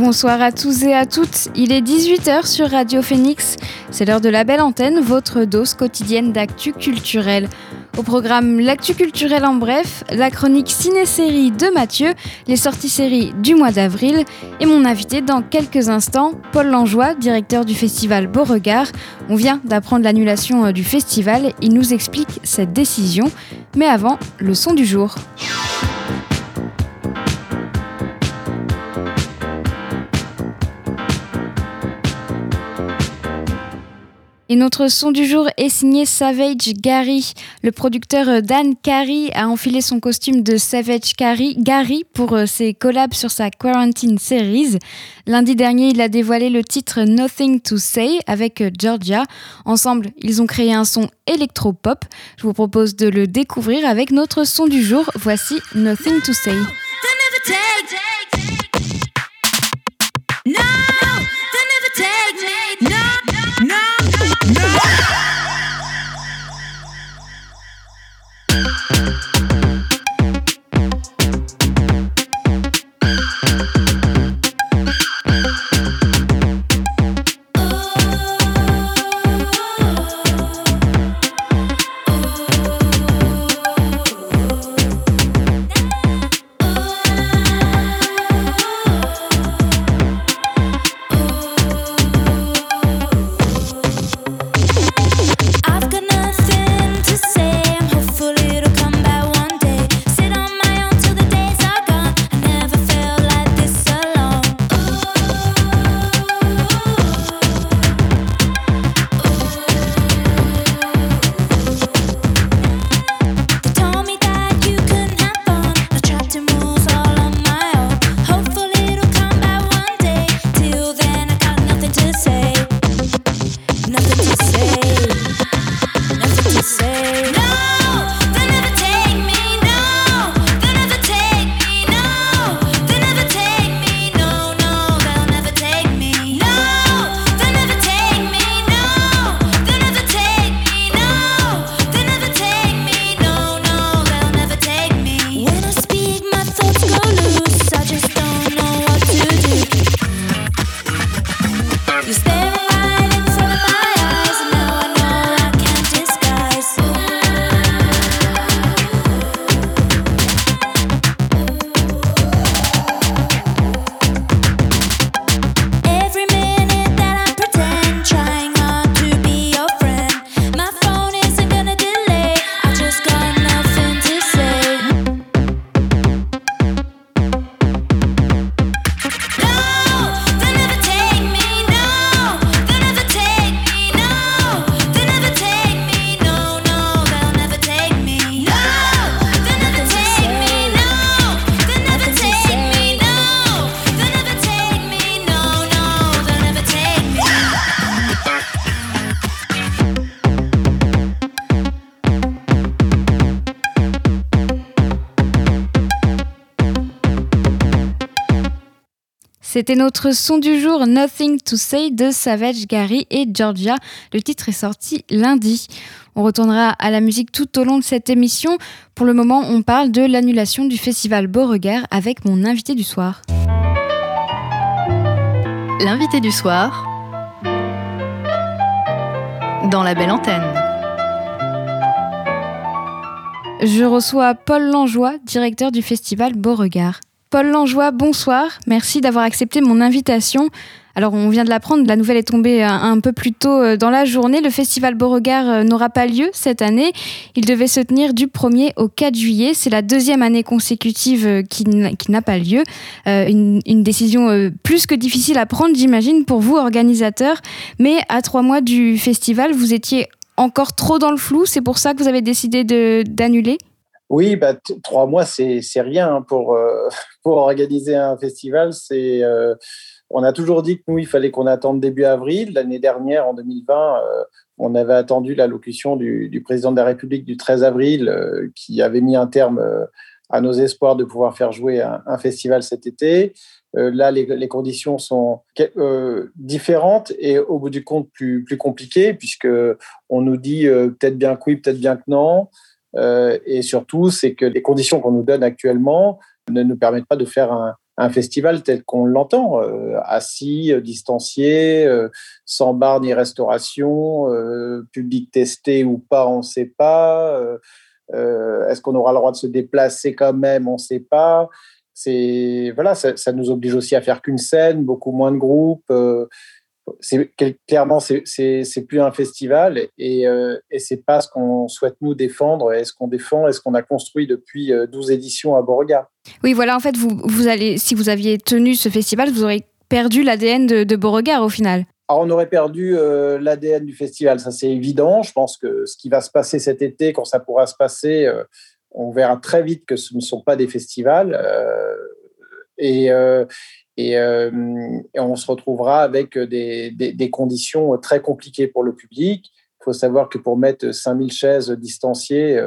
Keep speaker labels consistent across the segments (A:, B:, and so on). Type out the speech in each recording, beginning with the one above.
A: Bonsoir à tous et à toutes. Il est 18h sur Radio Phoenix. C'est l'heure de la belle antenne, votre dose quotidienne d'actu culturel. Au programme L'actu culturel en bref, la chronique ciné-série de Mathieu, les sorties séries du mois d'avril et mon invité dans quelques instants, Paul Langeois, directeur du festival Beauregard. On vient d'apprendre l'annulation euh, du festival, il nous explique cette décision. Mais avant, le son du jour. Et notre son du jour est signé Savage Gary. Le producteur euh, Dan Carey a enfilé son costume de Savage Gary pour euh, ses collabs sur sa Quarantine Series. Lundi dernier, il a dévoilé le titre Nothing to Say avec euh, Georgia. Ensemble, ils ont créé un son électro-pop. Je vous propose de le découvrir avec notre son du jour. Voici Nothing to Say. C'était notre son du jour Nothing to Say de Savage Gary et Georgia. Le titre est sorti lundi. On retournera à la musique tout au long de cette émission. Pour le moment, on parle de l'annulation du festival Beauregard avec mon invité du soir.
B: L'invité du soir dans la belle antenne.
A: Je reçois Paul Langeois, directeur du festival Beauregard. Paul Langeois, bonsoir. Merci d'avoir accepté mon invitation. Alors, on vient de l'apprendre, la nouvelle est tombée un, peu plus tôt euh, dans la journée. Le festival Beauregard euh, n'aura pas lieu cette année. Il devait se tenir du 1er au 4 juillet. C'est la deuxième année consécutive euh, qui n'a pas lieu. Une, une, décision plus que difficile à prendre, j'imagine, pour vous, organisateurs. Mais à trois mois du festival, vous étiez encore trop dans le flou. C'est pour ça que vous avez décidé d'annuler?
C: Oui, bah, trois mois, c'est rien pour, euh, pour organiser un festival. Euh, On a toujours dit que nous, il fallait qu'on attende début avril. L'année dernière, en 2020, on avait attendu l'allocution du, du, président de la République du 13 avril, qui avait mis un terme à nos espoirs de pouvoir faire jouer un, festival cet été. Euh, là, les, conditions sont euh, différentes et au bout du compte plus, compliquées, puisque on nous dit euh, peut-être bien que oui, peut-être bien que non. Et surtout, c'est que les conditions qu'on nous donne actuellement ne nous permettent pas de faire un, festival tel qu'on l'entend, assis, distancié, sans bar ni restauration, public testé ou pas, on ne sait pas. Euh, est-ce qu'on aura le droit de se déplacer quand même On ne sait pas. Voilà, ça, nous oblige aussi à faire qu'une scène, beaucoup moins de groupes. Euh, c'est clairement c'est plus un festival et, euh, et c'est pas ce qu'on souhaite nous défendre et ce qu'on défend et ce qu'on a construit depuis 12 éditions à Beauregard.
A: Oui, voilà, en fait, vous, vous allez, si vous aviez tenu ce festival, vous aurez perdu l'ADN de, de Beauregard au final.
C: Alors, on aurait perdu euh, l'ADN du festival, ça c'est évident. Je pense que ce qui va se passer cet été, quand ça pourra se passer, euh, on verra très vite que ce ne sont pas des festivals. Euh, et, et, on se retrouvera avec des, des, conditions très compliquées pour le public. Il faut savoir que pour mettre 5000 chaises distanciées,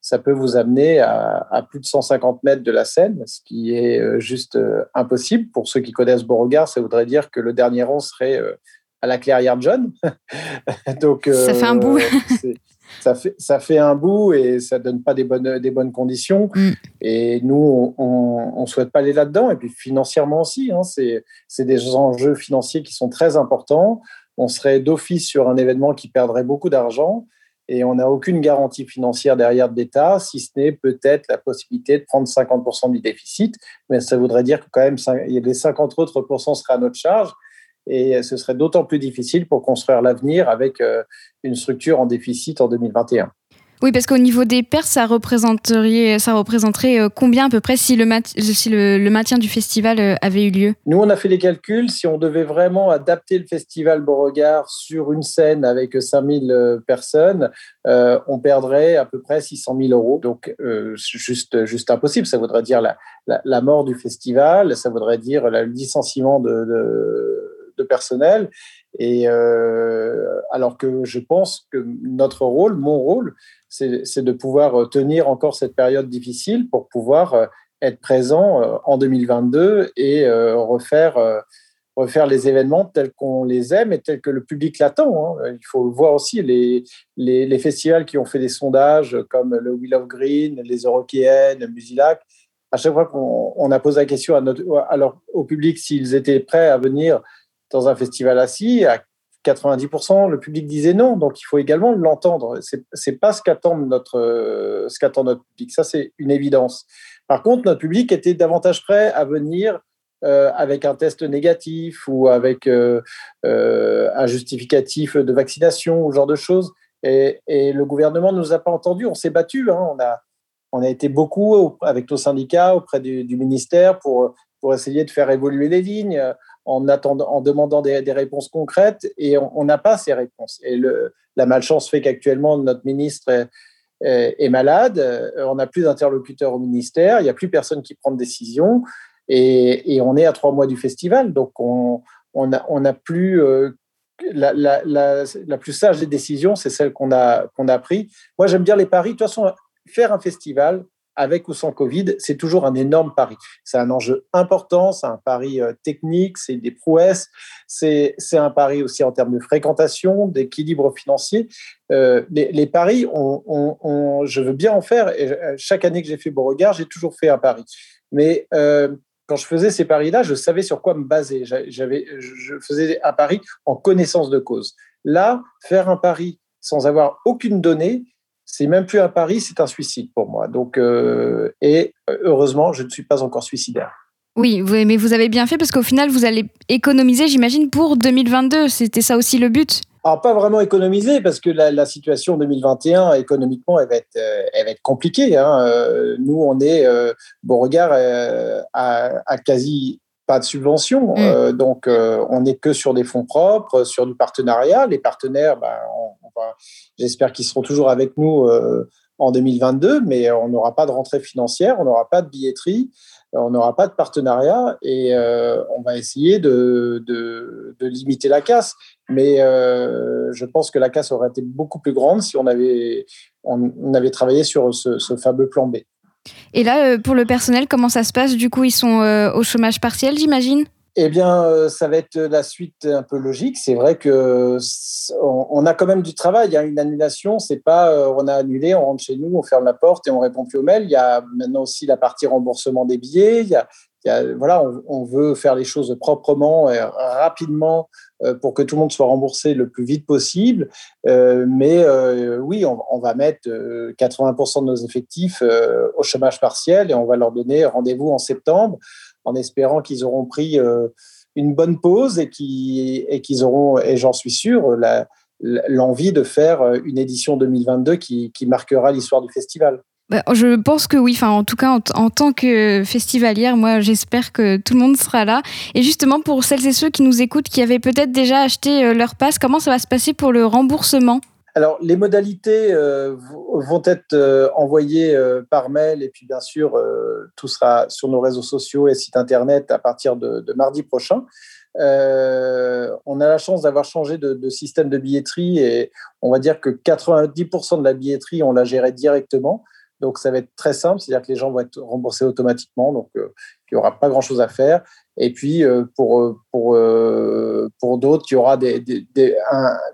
C: ça peut vous amener à, à, plus de 150 mètres de la scène, ce qui est juste impossible. Pour ceux qui connaissent Beauregard, ça voudrait dire que le dernier rang serait à la clairière John.
A: Donc, ça fait un bout.
C: Ça fait, ça fait un bout et ça donne pas des bonnes, des bonnes conditions. Mm. Et nous, on ne souhaite pas aller là-dedans. Et puis financièrement aussi, hein, c'est des enjeux financiers qui sont très importants. On serait d'office sur un événement qui perdrait beaucoup d'argent et on n'a aucune garantie financière derrière de l'État, si ce n'est peut-être la possibilité de prendre 50% du déficit. Mais ça voudrait dire que quand même, les 50 autres pourcents seraient à notre charge et ce serait d'autant plus difficile pour construire l'avenir avec euh, une structure en déficit en 2021.
A: Oui, parce qu'au niveau des pertes, ça représenterait, ça représenterait euh, combien à peu près si le, si le, maintien du festival euh, avait eu lieu?
C: Nous, on a fait les calculs. Si on devait vraiment adapter le festival Beauregard sur une scène avec 5000 personnes, on perdrait à peu près 600 000 euros. Donc, juste, juste impossible. Ça voudrait dire la, la, mort du festival, ça voudrait dire le licenciement de, de personnel. Et euh, alors que je pense que notre rôle, mon rôle, c'est de pouvoir tenir encore cette période difficile pour pouvoir euh, être présent euh, en 2022 et refaire, refaire les événements tels qu'on les aime et tels que le public l'attend. Hein. Il faut voir aussi les, les, festivals qui ont fait des sondages comme le Wheel of Green, les Eurokéennes, Musilac. À chaque fois qu'on a posé la question à notre, alors, au public s'ils étaient prêts à venir dans un festival assis, à 90%, le public disait non. Donc, il faut également l'entendre. C'est n'est pas ce qu'attend notre, ce notre public. Ça, c'est une évidence. Par contre, notre public était davantage prêt à venir euh, avec un test négatif ou avec euh, euh, un justificatif de vaccination ou ce genre de choses. Et, le gouvernement ne nous a pas entendus. On s'est battu. Hein. On, a, on a été beaucoup avec nos syndicats auprès du, du ministère pour, pour essayer de faire évoluer les lignes en, attendant, en demandant des, réponses concrètes et on n'a pas ces réponses. Et le, la malchance fait qu'actuellement, notre ministre est, malade, on n'a plus d'interlocuteurs au ministère, il n'y a plus personne qui prend de décision et, on est à trois mois du festival. Donc, on n'a on plus. Euh, la, la, la, plus sage des décisions, c'est celle qu'on a, a prise. Moi, j'aime bien les paris. De toute façon, faire un festival, avec ou sans Covid, c'est toujours un énorme pari. C'est un enjeu important, c'est un pari euh, technique, c'est des prouesses, c'est un pari aussi en termes de fréquentation, d'équilibre financier. Euh, les, paris, je veux bien en faire. Et euh, chaque année que j'ai fait Beauregard, j'ai toujours fait un pari. Mais quand je faisais ces paris-là, je savais sur quoi me baser. Je faisais un pari en connaissance de cause. Là, faire un pari sans avoir aucune donnée, c'est même plus un pari, c'est un suicide pour moi. Donc, euh, et euh, heureusement, je ne suis pas encore suicidaire.
A: Oui, mais vous avez bien fait parce qu'au final, vous allez économiser, j'imagine, pour 2022. C'était ça aussi le but
C: alors, pas vraiment économiser, parce que la, situation 2021, économiquement, elle va être, euh, elle va être compliquée. Hein. Nous, on est, Beauregard, à, quasi pas de subvention. Mm. donc, on n'est que sur des fonds propres, sur du partenariat. Les partenaires, ben, J'espère qu'ils seront toujours avec nous euh, en 2022, mais on n'aura pas de rentrée financière, on n'aura pas de billetterie. on n'aura pas de partenariat et on va essayer de, de, limiter la casse. Mais je pense que la casse aurait été beaucoup plus grande si on avait, on, avait travaillé sur ce, ce, fameux plan B.
A: Et là, pour le personnel, comment ça se passe Du coup, ils sont au chômage partiel, j'imagine
C: eh bien, euh, ça va être la suite un peu logique. C'est vrai que on a quand même du travail. Il y a une annulation. C'est pas euh, on a annulé, on rentre chez nous, on ferme la porte et on répond plus aux mails. Il y a maintenant aussi la partie remboursement des billets. Voilà, on, veut faire les choses proprement et rapidement euh, pour que tout le monde soit remboursé le plus vite possible. mais oui, on, va mettre 80% de nos effectifs au chômage partiel et on va leur donner rendez-vous en septembre en espérant qu'ils auront pris euh, une bonne pause et qu'ils auront, et j'en suis sûr, l'envie de faire euh, une édition 2022 qui, marquera l'histoire du festival.
A: Bah, je pense que oui. En tout cas, en, tant que festivalière, moi, j'espère que tout le monde sera là. Et justement, pour celles et ceux qui nous écoutent, qui avaient peut-être déjà acheté euh, leur passe, comment ça va se passer pour le remboursement?
C: Alors, les modalités euh, vont être euh, envoyées par mail et puis bien sûr, tout sera sur nos réseaux sociaux et sites internet à partir de, mardi prochain. on a la chance d'avoir changé de, système de billetterie et on va dire que 90% de la billetterie, on la gérait directement. Donc, ça va être très simple, c'est-à-dire que les gens vont être remboursés automatiquement, donc il n'y aura pas grand-chose à faire. Et puis, pour, pour, pour d'autres, il y aura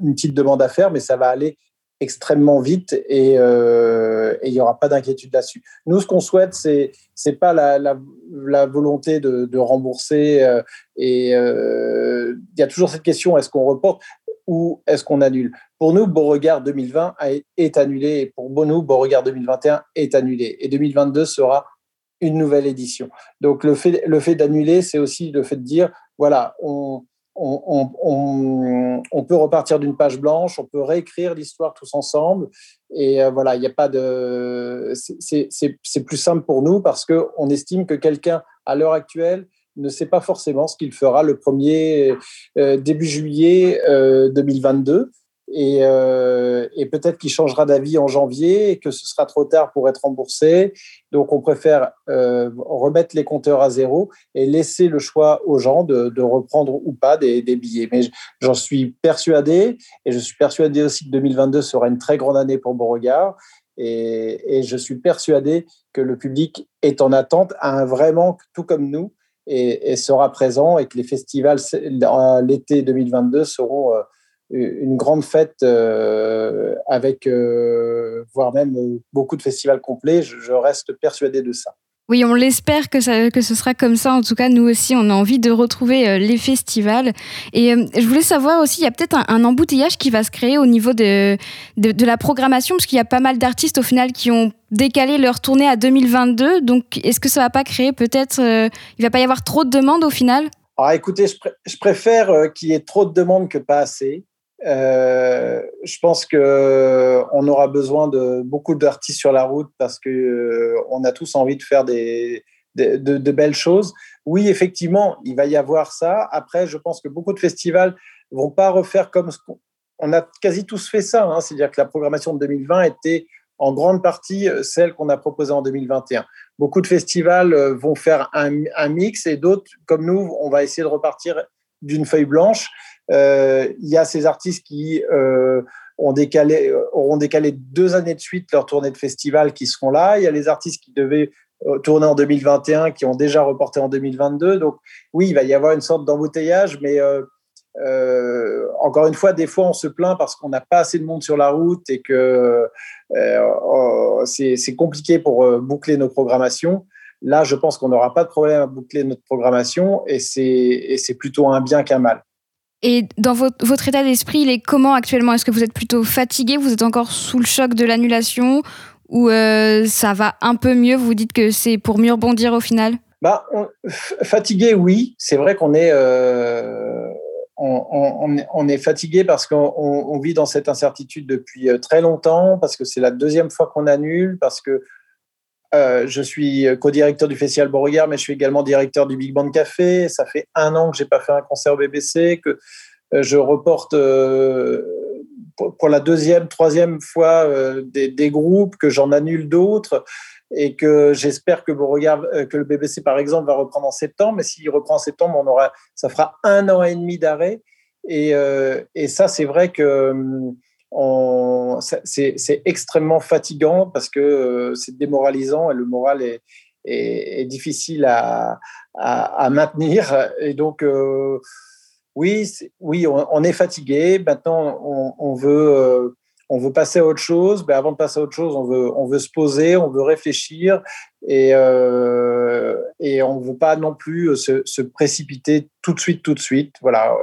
C: une petite demande à faire, mais ça va aller extrêmement vite et il n'y aura pas d'inquiétude là-dessus. Nous, ce qu'on souhaite, c'est c'est pas la, la, volonté de, de rembourser et il y a toujours cette question est-ce qu'on reporte ou est-ce qu'on annule? Pour nous, Beauregard 2020 est annulé et pour nous, Beauregard 2021 est annulé et 2022 sera une nouvelle édition. Donc le fait, le fait d'annuler, c'est aussi le fait de dire voilà, on, peut repartir d'une page blanche, on peut réécrire l'histoire tous ensemble. Et euh, voilà, il n'y a pas de. C'est plus simple pour nous parce qu'on estime que quelqu'un, à l'heure actuelle, ne sait pas forcément ce qu'il fera le 1er euh, début juillet 2022. Euh, euh, et, peut-être qu'il changera d'avis en janvier et que ce sera trop tard pour être remboursé. Donc, on préfère euh, remettre les compteurs à zéro et laisser le choix aux gens de, reprendre ou pas des, billets. Mais j'en suis persuadé et je suis persuadé aussi que 2022 sera une très grande année pour Beauregard. Et, je suis persuadé que le public est en attente, a un vraiment, tout comme nous, et, sera présent et que les festivals l'été 2022 seront euh, une grande fête euh, avec, euh, voire même beaucoup de festivals complets. Je, reste persuadé de ça.
A: Oui, on l'espère que, ça, que ce sera comme ça. En tout cas, nous aussi, on a envie de retrouver euh, les festivals. Et je voulais savoir aussi, il y a peut-être un, embouteillage qui va se créer au niveau de, de, la programmation, parce qu'il y a pas mal d'artistes au final qui ont décalé leur tournée à 2022. Donc, est-ce que ça va pas créer peut-être, il va pas y avoir trop de demandes au final?
C: Alors écoutez, je, je préfère qu'il y ait trop de demandes que pas assez. Euh, je pense que euh, on aura besoin de beaucoup d'artistes sur la route parce que euh, on a tous envie de faire des, de, belles choses. Oui, effectivement, il va y avoir ça. Après, je pense que beaucoup de festivals vont pas refaire comme on a quasi tous fait ça. Hein. C'est-à-dire que la programmation de 2020 était en grande partie celle qu'on a proposée en 2021. Beaucoup de festivals vont faire un, mix et d'autres, comme nous, on va essayer de repartir d'une feuille blanche il y a ces artistes qui euh, décalé, auront décalé deux années de suite leur tournée de festival qui seront là. Il y a les artistes qui devaient euh, tourner en 2021 qui ont déjà reporté en 2022. Donc oui, il va y avoir une sorte d'embouteillage, mais euh, encore une fois, des fois, on se plaint parce qu'on n'a pas assez de monde sur la route et que euh, c'est compliqué pour boucler nos programmations. Là, je pense qu'on n'aura pas de problème à boucler notre programmation et c'est plutôt un bien qu'un mal.
A: Et dans votre, état d'esprit, il est comment actuellement? Est-ce que vous êtes plutôt fatigué? Vous êtes encore sous le choc de l'annulation? Ou euh, ça va un peu mieux? Vous dites que c'est pour mieux rebondir au final?
C: Bah, Fatigué, oui. C'est vrai qu'on est, euh, on, on, est fatigué parce qu'on vit dans cette incertitude depuis euh, très longtemps, parce que c'est la deuxième fois qu'on annule, parce que euh, je suis co-directeur du Festival Beauregard, mais je suis également directeur du Big Band Café. Ça fait un an que j'ai pas fait un concert au BBC, que euh, je reporte euh, pour la deuxième, troisième fois des, groupes, que j'en annule d'autres. et que j'espère que Beauregard, que le BBC par exemple va reprendre en septembre. Mais s'il reprend en septembre, on aura, ça fera un an et demi d'arrêt. Et, et, ça, c'est vrai que c'est extrêmement fatigant parce que c'est démoralisant et le moral est, difficile à, maintenir. Et donc, euh, oui, oui, on, est fatigué. Maintenant, on, veut, euh, on veut passer à autre chose. Mais avant de passer à autre chose, on veut, on veut se poser, on veut réfléchir et, euh, et on ne veut pas non plus se, précipiter tout de suite, tout de suite. Voilà,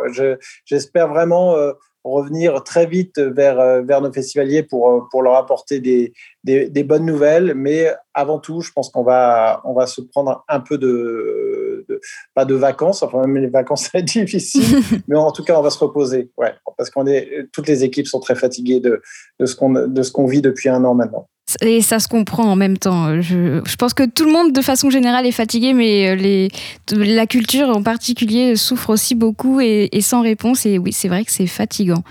C: j'espère vraiment revenir très vite vers, euh, vers nos festivaliers pour, euh, pour leur apporter des, des, bonnes nouvelles. Mais avant tout, je pense qu'on va, on va se prendre un peu de, pas de vacances, enfin même les vacances, c'est difficile, mais en tout cas, on va se reposer. Ouais, parce qu'on est, toutes les équipes sont très fatiguées de, de ce qu'on vit depuis un an maintenant.
A: Et ça se comprend en même temps. Je, pense que tout le monde, de façon générale, est fatigué, mais euh, les, la culture en particulier souffre aussi beaucoup et, sans réponse. Et oui, c'est vrai que c'est fatigant.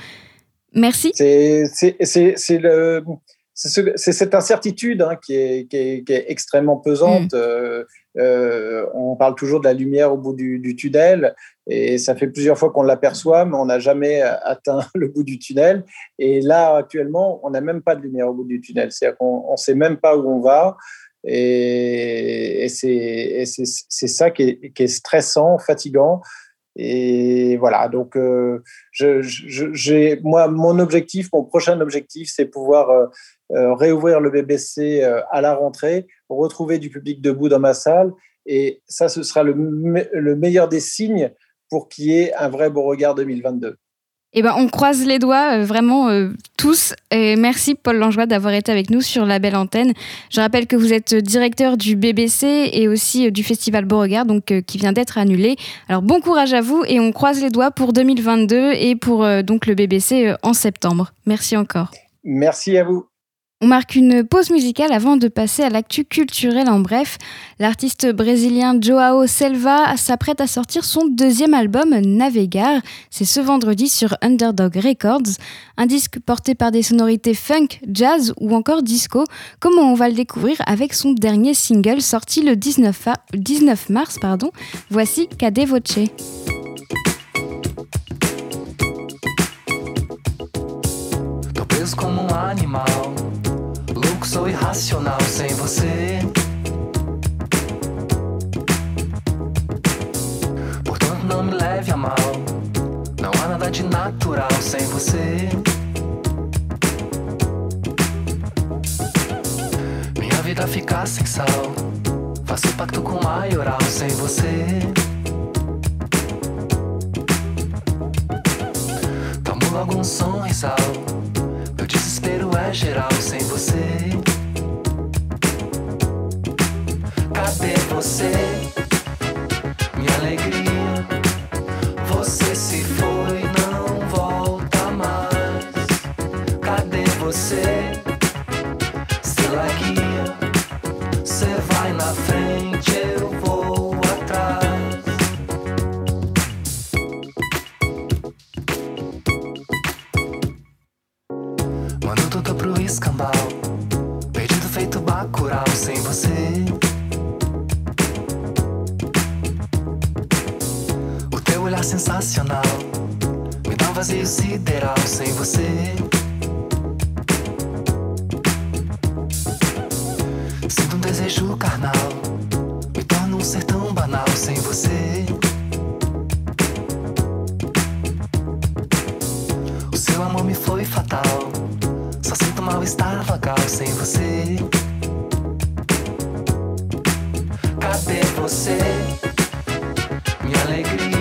A: Merci.
C: C'est cette incertitude hein, qui, est, qui, est, qui, est, extrêmement pesante. Mm. Euh, euh, on parle toujours de la lumière au bout du, tunnel et ça fait plusieurs fois qu'on l'aperçoit, mais on n'a jamais atteint le bout du tunnel. Et là, actuellement, on n'a même pas de lumière au bout du tunnel. C'est-à-dire qu'on ne sait même pas où on va. Et, c'est ça qui est, stressant, fatigant. Et voilà, donc euh, j'ai moi mon objectif, mon prochain objectif, c'est pouvoir euh, euh, réouvrir le BBC euh, à la rentrée, retrouver du public debout dans ma salle. Et ça, ce sera le, meilleur des signes pour qu'il y ait un vrai Beauregard 2022.
A: Eh ben, on croise les doigts, euh, vraiment tous. Et merci Paul Langeois d'avoir été avec nous sur la belle antenne. Je rappelle que vous êtes directeur du BBC et aussi du Festival Beauregard, donc qui vient d'être annulé. Alors bon courage à vous et on croise les doigts pour 2022 et pour donc le BBC en septembre. Merci encore.
C: Merci à vous.
A: On marque une pause musicale avant de passer à l'actu culturel en bref. L'artiste brésilien Joao Selva s'apprête à sortir son deuxième album Navegar. C'est ce vendredi sur Underdog Records, un disque porté par des sonorités funk, jazz ou encore disco, Comment on va le découvrir avec son dernier single sorti le 19, 19 mars. Pardon. Voici Cade Voce. como animal sou irracional sem você. Portanto, não me leve a mal. Não há nada de natural sem você. Minha vida fica sem sal. Faço pacto com maioral sem você. Tomo logo um som sal. Meu desespero é geral sem você. Cadê você? Minha alegria. Você se foi, Vazio sideral sem você. Sinto um desejo carnal. Me torno um ser tão banal sem você. O seu amor me foi fatal. Só sinto mal-estar vagal sem você. Cadê você? Minha alegria.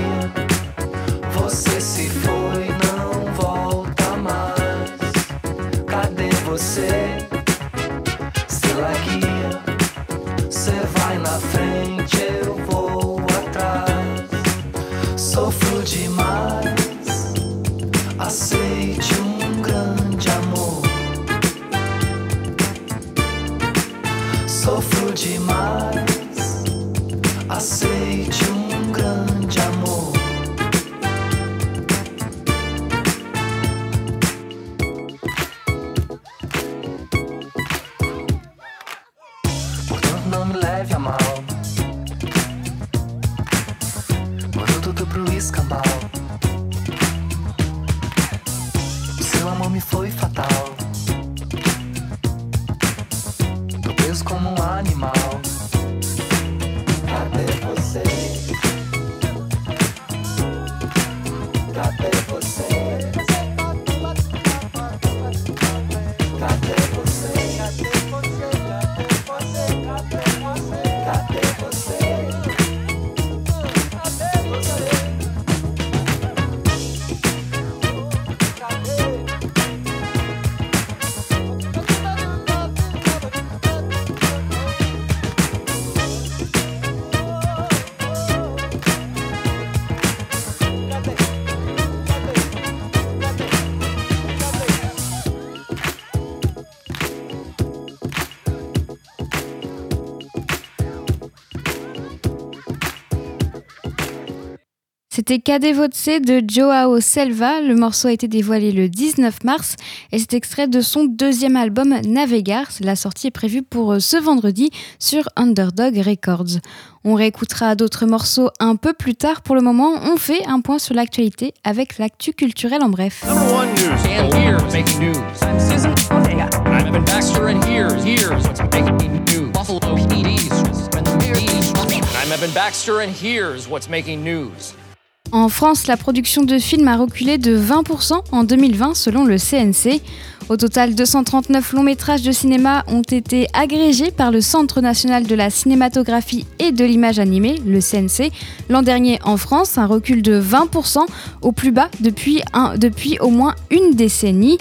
A: C'était Cadê Votse de Joao Selva. Le morceau a été dévoilé le 19 mars et c'est extrait de son deuxième album Navegar. La sortie est prévue pour euh, ce vendredi sur Underdog Records. On réécoutera d'autres morceaux un peu plus tard. Pour le moment, on fait un point sur l'actualité avec l'actu culturel en bref.
D: Number one news. And here's making news. I'm Evan Baxter, and here's here's what's making news?
A: En France, la production de films a reculé de 20% en 2020 selon le CNC. Au total, 239 longs métrages de cinéma ont été agrégés par le Centre national de la cinématographie et de l'image animée, le CNC. L'an dernier en France, un recul de 20% au plus bas depuis, depuis au moins une décennie.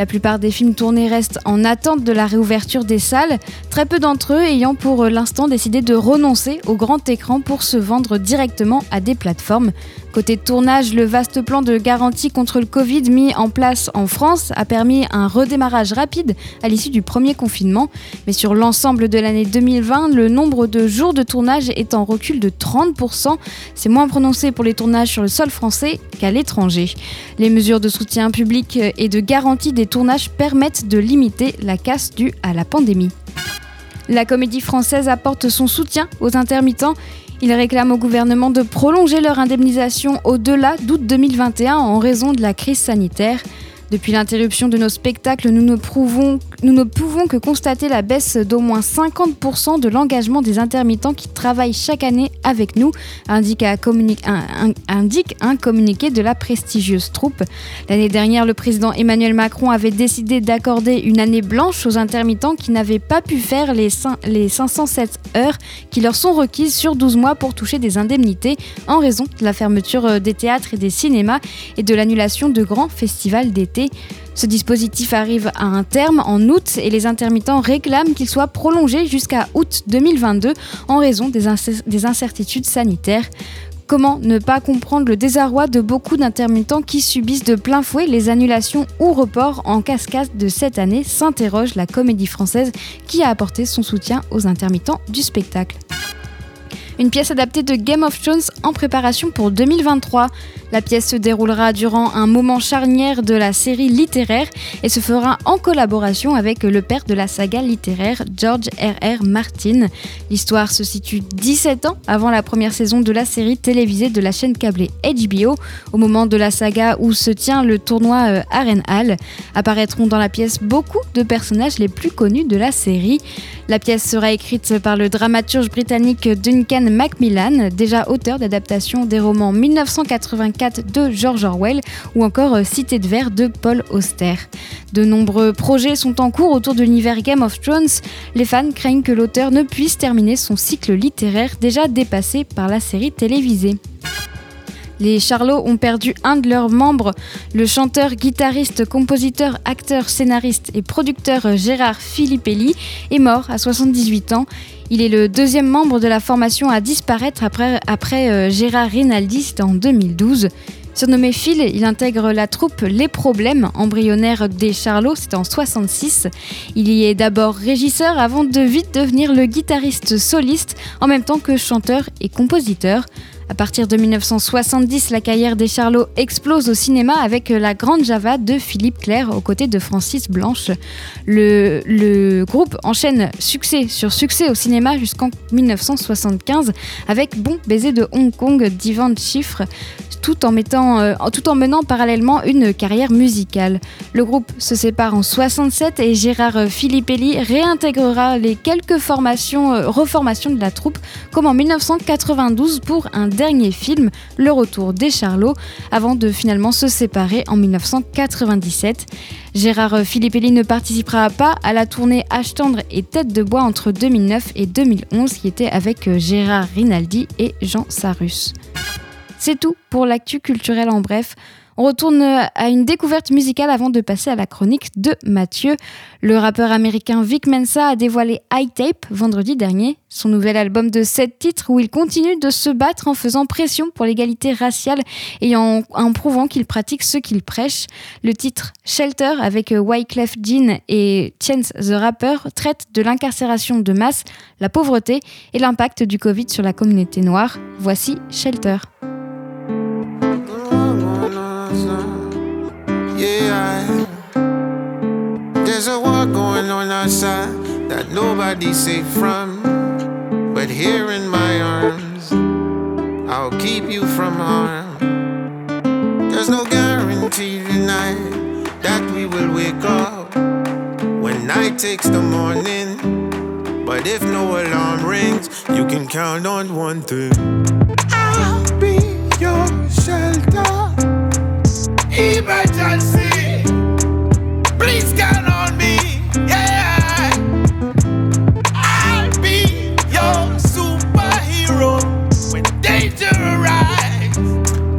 A: La plupart des films tournés restent en attente de la réouverture des salles, très peu d'entre eux ayant pour l'instant décidé de renoncer au grand écran pour se vendre directement à des plateformes. Côté tournage, le vaste plan de garantie contre le Covid mis en place en France a permis un redémarrage rapide à l'issue du premier confinement. Mais sur l'ensemble de l'année 2020, le nombre de jours de tournage est en recul de 30%. C'est moins prononcé pour les tournages sur le sol français qu'à l'étranger. Les mesures de soutien public et de garantie des tournages permettent de limiter la casse due à la pandémie. La comédie française apporte son soutien aux intermittents. Ils réclament au gouvernement de prolonger leur indemnisation au-delà d'août 2021 en raison de la crise sanitaire. Depuis l'interruption de nos spectacles, nous ne, pouvons que constater la baisse d'au moins 50% de l'engagement des intermittents qui travaillent chaque année avec nous, indique, un, communiqué de la prestigieuse troupe. L'année dernière, le président Emmanuel Macron avait décidé d'accorder une année blanche aux intermittents qui n'avaient pas pu faire les 507 heures qui leur sont requises sur 12 mois pour toucher des indemnités en raison de la fermeture euh, des théâtres et des cinémas et de l'annulation de grands festivals d'été. Ce dispositif arrive à un terme en août et les intermittents réclament qu'il soit prolongé jusqu'à août 2022 en raison des, incer- des incertitudes sanitaires. Comment ne pas comprendre le désarroi de beaucoup d'intermittents qui subissent de plein fouet les annulations ou reports en cascade de cette année s'interroge la comédie française qui a apporté son soutien aux intermittents du spectacle. Une pièce adaptée de Game of Thrones en préparation pour 2023. La pièce se déroulera durant un moment charnière de la série littéraire et se fera en collaboration avec le père de la saga littéraire, George R.R. Martin. L'histoire se situe 17 ans avant la première saison de la série télévisée de la chaîne câblée HBO, au moment de la saga où se tient le tournoi euh, Harrenhal. Apparaîtront dans la pièce beaucoup de personnages les plus connus de la série. La pièce sera écrite par le dramaturge britannique Duncan Macmillan, déjà auteur d'adaptations des romans 1984 de George Orwell ou encore euh, Cité de verre de Paul Auster. De nombreux projets sont en cours autour de l'univers Game of Thrones. Les fans craignent que l'auteur ne puisse terminer son cycle littéraire déjà dépassé par la série télévisée. Les Charlots ont perdu un de leurs membres. Le chanteur, guitariste, compositeur, acteur, scénariste et producteur Gérard Filippelli est mort à 78 ans. Il est le deuxième membre de la formation à disparaître après, euh, Gérard Rinaldi, en 2012. Surnommé Phil, il intègre la troupe Les Problèmes, embryonnaire des Charlots, c'était en 66. Il y est d'abord régisseur avant de vite devenir le guitariste soliste en même temps que chanteur et compositeur. À partir de 1970, la carrière des Charlots explose au cinéma avec La Grande Java de Philippe Clair aux côtés de Francis Blanche. Le, groupe enchaîne succès sur succès au cinéma jusqu'en 1975 avec Bon baiser de Hong Kong d'Ivan Chiffre. tout en, mettant, euh, tout en menant parallèlement une carrière musicale. Le groupe se sépare en 67 et Gérard Filippelli réintégrera les quelques formations, euh, reformations de la troupe, comme en 1992 pour un dernier film, Le Retour des Charlots, avant de finalement se séparer en 1997. Gérard Filippelli ne participera pas à la tournée H tendre et Tête de bois entre 2009 et 2011 qui était avec euh, Gérard Rinaldi et Jean Sarus. C'est tout pour l'actu culturel en bref. On retourne à une découverte musicale avant de passer à la chronique de Mathieu. Le rappeur américain Vic Mensa a dévoilé High Tape vendredi dernier, son nouvel album de 7 titres où il continue de se battre en faisant pression pour l'égalité raciale et en, prouvant qu'il pratique ce qu'il prêche. Le titre Shelter avec Wyclef Jean et Chance the Rapper traite de l'incarcération de masse, la pauvreté et l'impact du Covid sur la communauté noire. Voici Shelter.
E: Yeah, there's a war going on outside that nobody's safe from. But here in my arms, I'll keep you from harm. There's no guarantee tonight that we will wake up when night takes the morning. But if no alarm rings, you can count on one thing. I'll be your shelter. Emergency. Please count on me. Yeah. I'll be your superhero when danger arrives.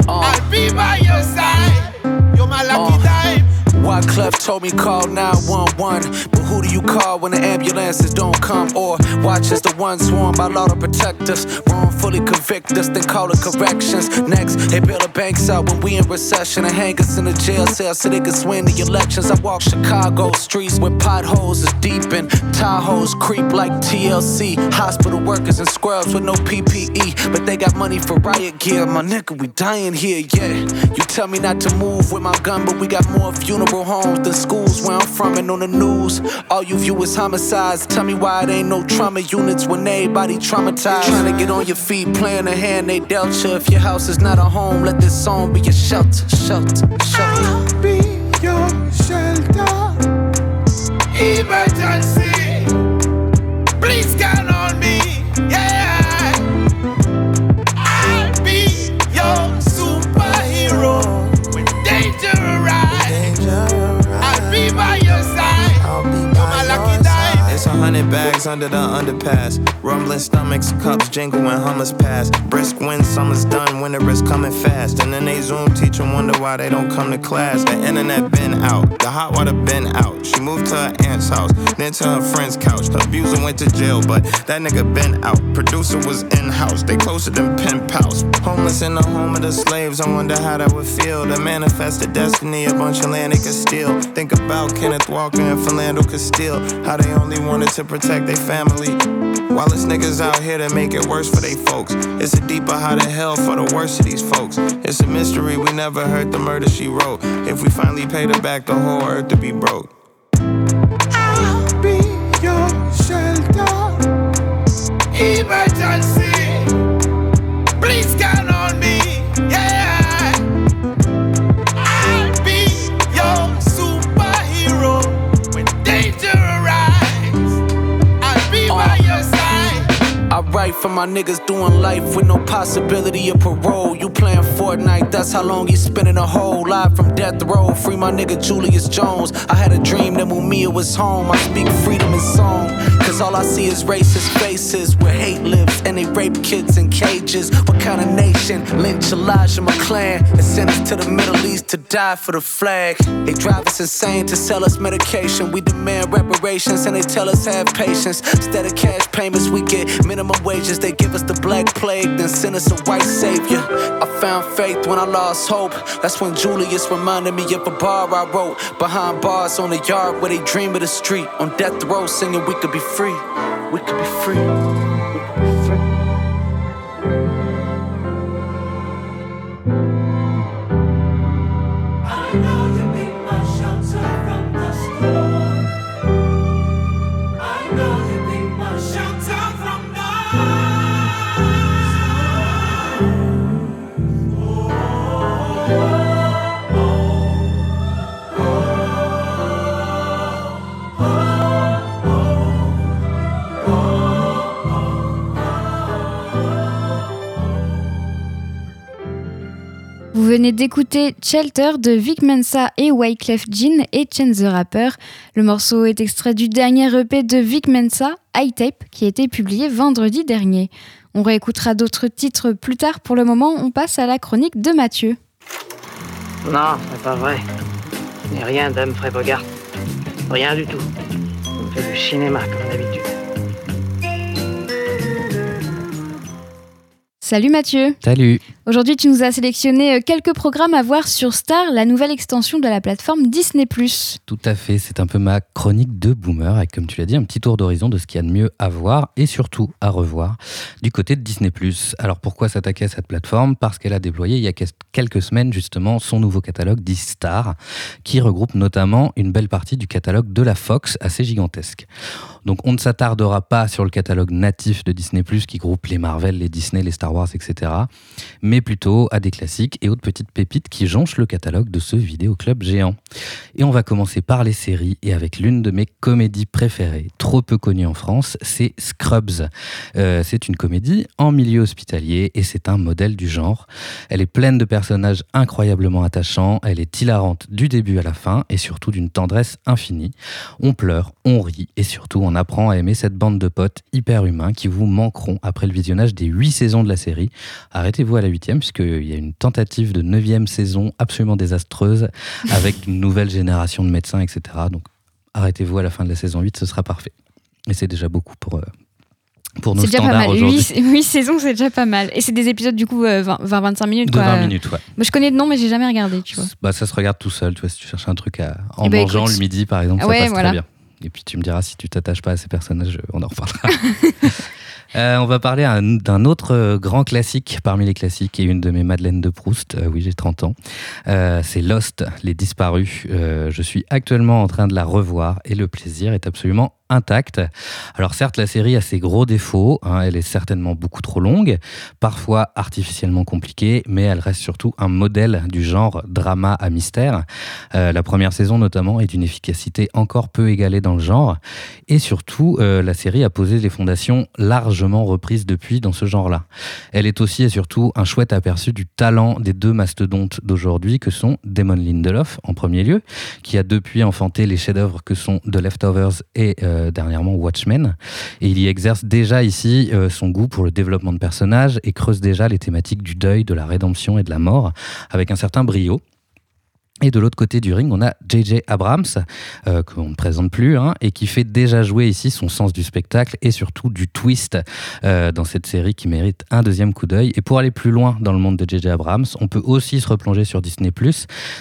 E: I'll be by your side. You're my lucky
F: Uh.
E: dime.
F: Wyclef told me call 911. Who do you call when the ambulances don't come? Or watch as the ones sworn by law to protect us wrongfully convict us, then call it corrections. Next, they bail the banks out when we in recession and hang us in a jail cell so they can swing the elections. I walk Chicago streets where potholes is deep and Tahoes creep like TLC. Hospital workers and scrubs with no PPE, but they got money for riot gear. My nigga, we dying here, yeah. You tell me not to move with my gun, but we got more funeral homes than schools where I'm from and on the news. All you view is homicides. Tell me why it ain't no trauma units when everybody traumatized. Trying to get on your feet, playing the hand they dealt you. If your house is not a home, let this song be your shelter, shelter, shelter.
E: I'll be your shelter. Emergency. Please count
G: hundred bags under the underpass. Rumbling stomachs, cups jingle when hummers pass. Brisk when summer's done, winter is coming fast. And then they Zoom teach wonder why they don't come to class. The internet been out, the hot water been out. She moved to her aunt's house, then to her friend's couch. The abuser went to jail, but that nigga been out. Producer was in house, they closer than pen pals. Homeless in the home of the slaves, I wonder how that would feel. To manifest the destiny, a bunch of land they could steal. Think about Kenneth Walker and Philando Castile, how they only wanted to protect their family. While it's niggas out here that make it worse for they folks. It's a deeper how to hell for the worst of these folks. It's a mystery we never heard the murder she wrote. If we finally paid her back, the whole earth to be broke.
E: I'll be your shelter. Emergency. Please count
F: for my niggas doing life with no possibility of parole. You playing Fortnite, that's how long you spending a whole life from death row. Free my nigga Julius Jones. I had a dream that Mumia was home. I speak freedom in song. Cause all I see is racist faces where hate lives and they rape kids in cages. Kind of nation? Lynch Elijah McClan and send us to the Middle East to die for the flag. They drive us insane to sell us medication. We demand reparations and they tell us have patience. Instead of cash payments, we get minimum wages. They give us the black plague, then send us a white savior. I found faith when I lost hope. That's when Julius reminded me of a bar I wrote behind bars on the yard where they dream of the street. On death row, singing we could be free. We could be free.
A: Venez d'écouter Shelter de Vic Mensa et Wyclef Jean et Chance the Rapper. Le morceau est extrait du dernier EP de Vic Mensa, High Tape, qui a été publié vendredi dernier. On réécoutera d'autres titres plus tard. Pour le moment, on passe à la chronique de Mathieu.
H: Non, c'est pas vrai. N'ai rien d'Humphrey Bogart. Rien du tout. On fait du cinéma comme d'habitude.
A: Salut Mathieu
I: Salut
A: Aujourd'hui, tu nous as sélectionné euh, quelques programmes à voir sur Star, la nouvelle extension de la plateforme Disney+.
I: Tout à fait, c'est un peu ma chronique de boomer, avec comme tu l'as dit, un petit tour d'horizon de ce qu'il y a de mieux à voir et surtout à revoir du côté de Disney+. Alors pourquoi s'attaquer à cette plateforme? Parce qu'elle a déployé il y a quelques semaines justement son nouveau catalogue d'e-Star, qui regroupe notamment une belle partie du catalogue de la Fox, assez gigantesque. Donc on ne s'attardera pas sur le catalogue natif de Disney+, qui groupe les Marvel, les Disney, les Star Wars, etc. plutôt à des classiques et autres petites pépites qui jonchent le catalogue de ce vidéoclub géant. Et on va commencer par les séries et avec l'une de mes comédies préférées, trop peu connue en France, c'est Scrubs. Euh, c'est une comédie en milieu hospitalier et c'est un modèle du genre. Elle est pleine de personnages incroyablement attachants, elle est hilarante du début à la fin et surtout d'une tendresse infinie. On pleure, on rit et surtout on apprend à aimer cette bande de potes hyper humains qui vous manqueront après le visionnage des huit saisons de la série. Arrêtez-vous à la huitième puisqu'il y a une tentative de neuvième saison absolument désastreuse avec une nouvelle génération de médecins, etc. Donc arrêtez-vous à la fin de la saison 8, ce sera parfait. Et c'est déjà beaucoup pour, euh, pour nos standards
A: mal.
I: aujourd'hui.
A: 8, saisons, c'est déjà pas mal. Et c'est des épisodes du coup euh, 20-25 minutes.
I: De
A: quoi.
I: 20 minutes, ouais.
A: Moi, je connais de nom, mais j'ai jamais regardé, tu vois.
I: Bah, ça se regarde tout seul, tu vois, si tu cherches un truc à, en
A: ben,
I: mangeant
A: écoute.
I: le midi, par exemple, ça
A: Ouais,
I: passe
A: voilà.
I: très bien. Et puis tu me diras si tu t'attaches pas à ces personnages, on en reparlera. Euh, on va parler un- d'un autre euh, grand classique parmi les classiques et une de mes Madeleines de Proust. Euh, oui, j'ai 30 ans. C'est Lost, Les Disparus. Je suis actuellement en train de la revoir et le plaisir est absolument intact. Alors certes, la série a ses gros défauts. hein, elle est certainement beaucoup trop longue, parfois artificiellement compliquée, mais elle reste surtout un modèle du genre drama à mystère. La première saison notamment est d'une efficacité encore peu égalée dans le genre. Et surtout, la série a posé les fondations reprises depuis dans ce genre-là. Elle est aussi et surtout un chouette aperçu du talent des deux mastodontes d'aujourd'hui que sont Damon Lindelof en premier lieu, qui a depuis enfanté les chefs-d'œuvre que sont The Leftovers et euh, dernièrement Watchmen. Et il y exerce déjà ici euh, son goût pour le développement de personnages et creuse déjà les thématiques du deuil, de la rédemption et de la mort avec un certain brio. Et de l'autre côté du ring, on a JJ Abrams, euh, qu'on ne présente plus, hein, et qui fait déjà jouer ici son sens du spectacle et surtout du twist euh, dans cette série qui mérite un deuxième coup d'œil. Et pour aller plus loin dans le monde de JJ Abrams, on peut aussi se replonger sur Disney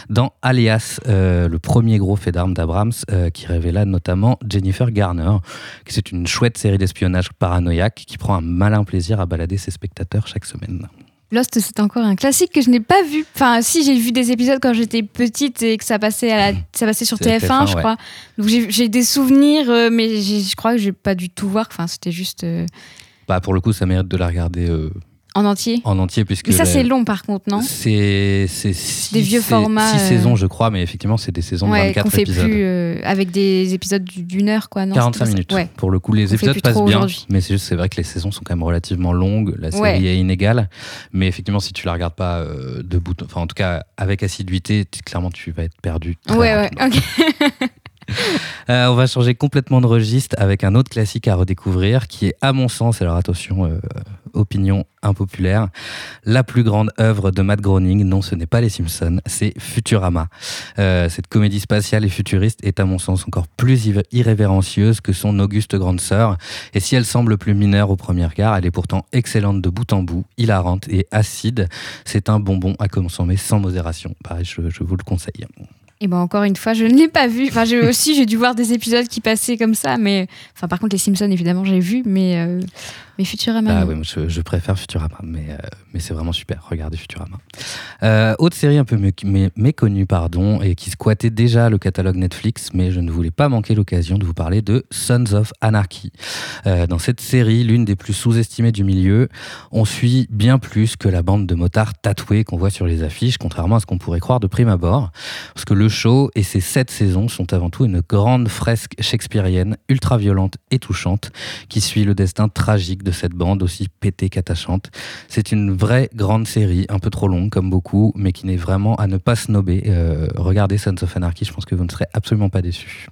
I: dans Alias, euh, le premier gros fait d'armes d'Abrams, euh, qui révéla notamment Jennifer Garner. qui C'est une chouette série d'espionnage paranoïaque qui prend un malin plaisir à balader ses spectateurs chaque semaine.
A: Lost, c'est encore un classique que je n'ai pas vu. Enfin, si, j'ai vu des épisodes quand j'étais petite et que ça passait, à la... ça passait sur
I: C'est
A: TF1,
I: TF1,
A: je
I: ouais.
A: crois. Donc j'ai des souvenirs, euh, mais je crois que j'ai pas du tout voir. Enfin, c'était juste euh,
I: Bah, pour le coup, ça mérite de la regarder euh,
A: en entier.
I: en entier puisque
A: Mais ça, c'est long par contre, non
I: C'est six,
A: Des vieux formats,
I: Six
A: euh,
I: saisons, je crois, mais effectivement, c'est des saisons de
A: Ouais,
I: 24
A: qu'on fait
I: épisodes.
A: plus euh, avec des épisodes du- d'une heure, quoi. Non,
I: 45
A: c'était pas ça
I: minutes.
A: Ouais.
I: Pour le coup, les épisodes passent bien, mais c'est juste, c'est vrai que les saisons sont quand même relativement longues. La série
A: Ouais.
I: est inégale, mais effectivement, si tu la regardes pas euh, debout, enfin en tout cas avec assiduité, clairement, tu vas être perdu. très
A: Ouais, ouais, ok.
I: Euh, on va changer complètement de registre avec un autre classique à redécouvrir qui est, à mon sens, alors attention, euh, opinion impopulaire, la plus grande œuvre de Matt Groening. Non, ce n'est pas Les Simpsons, c'est Futurama. Euh, cette comédie spatiale et futuriste est, à mon sens, encore plus irré- irrévérencieuse que son auguste grande sœur. Et si elle semble plus mineure au premier regard, elle est pourtant excellente de bout en bout, hilarante et acide. C'est un bonbon à consommer sans modération. Pareil, je vous le conseille.
A: Et ben encore une fois, je ne l'ai pas vu. Enfin, j'ai aussi j'ai dû voir des épisodes qui passaient comme ça, mais enfin par contre les Simpsons évidemment j'ai vu, mais euh, mais Futurama.
I: Ah moi, je, je préfère Futurama, mais, euh, mais c'est vraiment super. Regardez Futurama. Euh, autre série un peu mé- mé- méconnue, pardon, et qui squattait déjà le catalogue Netflix, mais je ne voulais pas manquer l'occasion de vous parler de Sons of Anarchy. Euh, dans cette série, l'une des plus sous-estimées du milieu, on suit bien plus que la bande de motards tatoués qu'on voit sur les affiches, contrairement à ce qu'on pourrait croire de prime abord. Parce que le show et ces sept saisons sont avant tout une grande fresque shakespearienne, ultra violente et touchante, qui suit le destin tragique de cette bande aussi pétée qu'attachante. C'est une vraie grande série, un peu trop longue comme beaucoup, mais qui n'est vraiment à ne pas snober. Euh, regardez Sons of Anarchy, je pense que vous ne serez absolument pas déçus.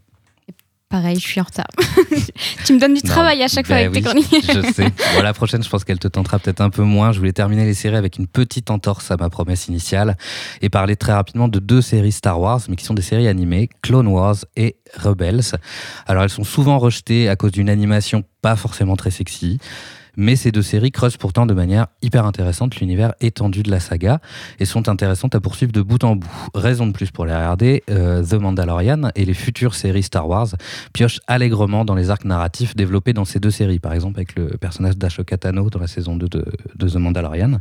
A: Pareil, je suis en retard. tu me donnes du
I: Non,
A: travail à chaque fois
I: ben
A: avec tes
I: oui,
A: chroniques.
I: Je sais. Bon, la prochaine, je pense qu'elle te tentera peut-être un peu moins. Je voulais terminer les séries avec une petite entorse à ma promesse initiale et parler très rapidement de deux séries Star Wars, mais qui sont des séries animées, Clone Wars et Rebels. Alors, elles sont souvent rejetées à cause d'une animation pas forcément très sexy. Mais ces deux séries creusent pourtant de manière hyper intéressante l'univers étendu de la saga et sont intéressantes à poursuivre de bout en bout. Raison de plus pour les regarder, euh, The Mandalorian et les futures séries Star Wars piochent allègrement dans les arcs narratifs développés dans ces deux séries, par exemple avec le personnage d'Ashoka Tano dans la saison 2 de, The Mandalorian.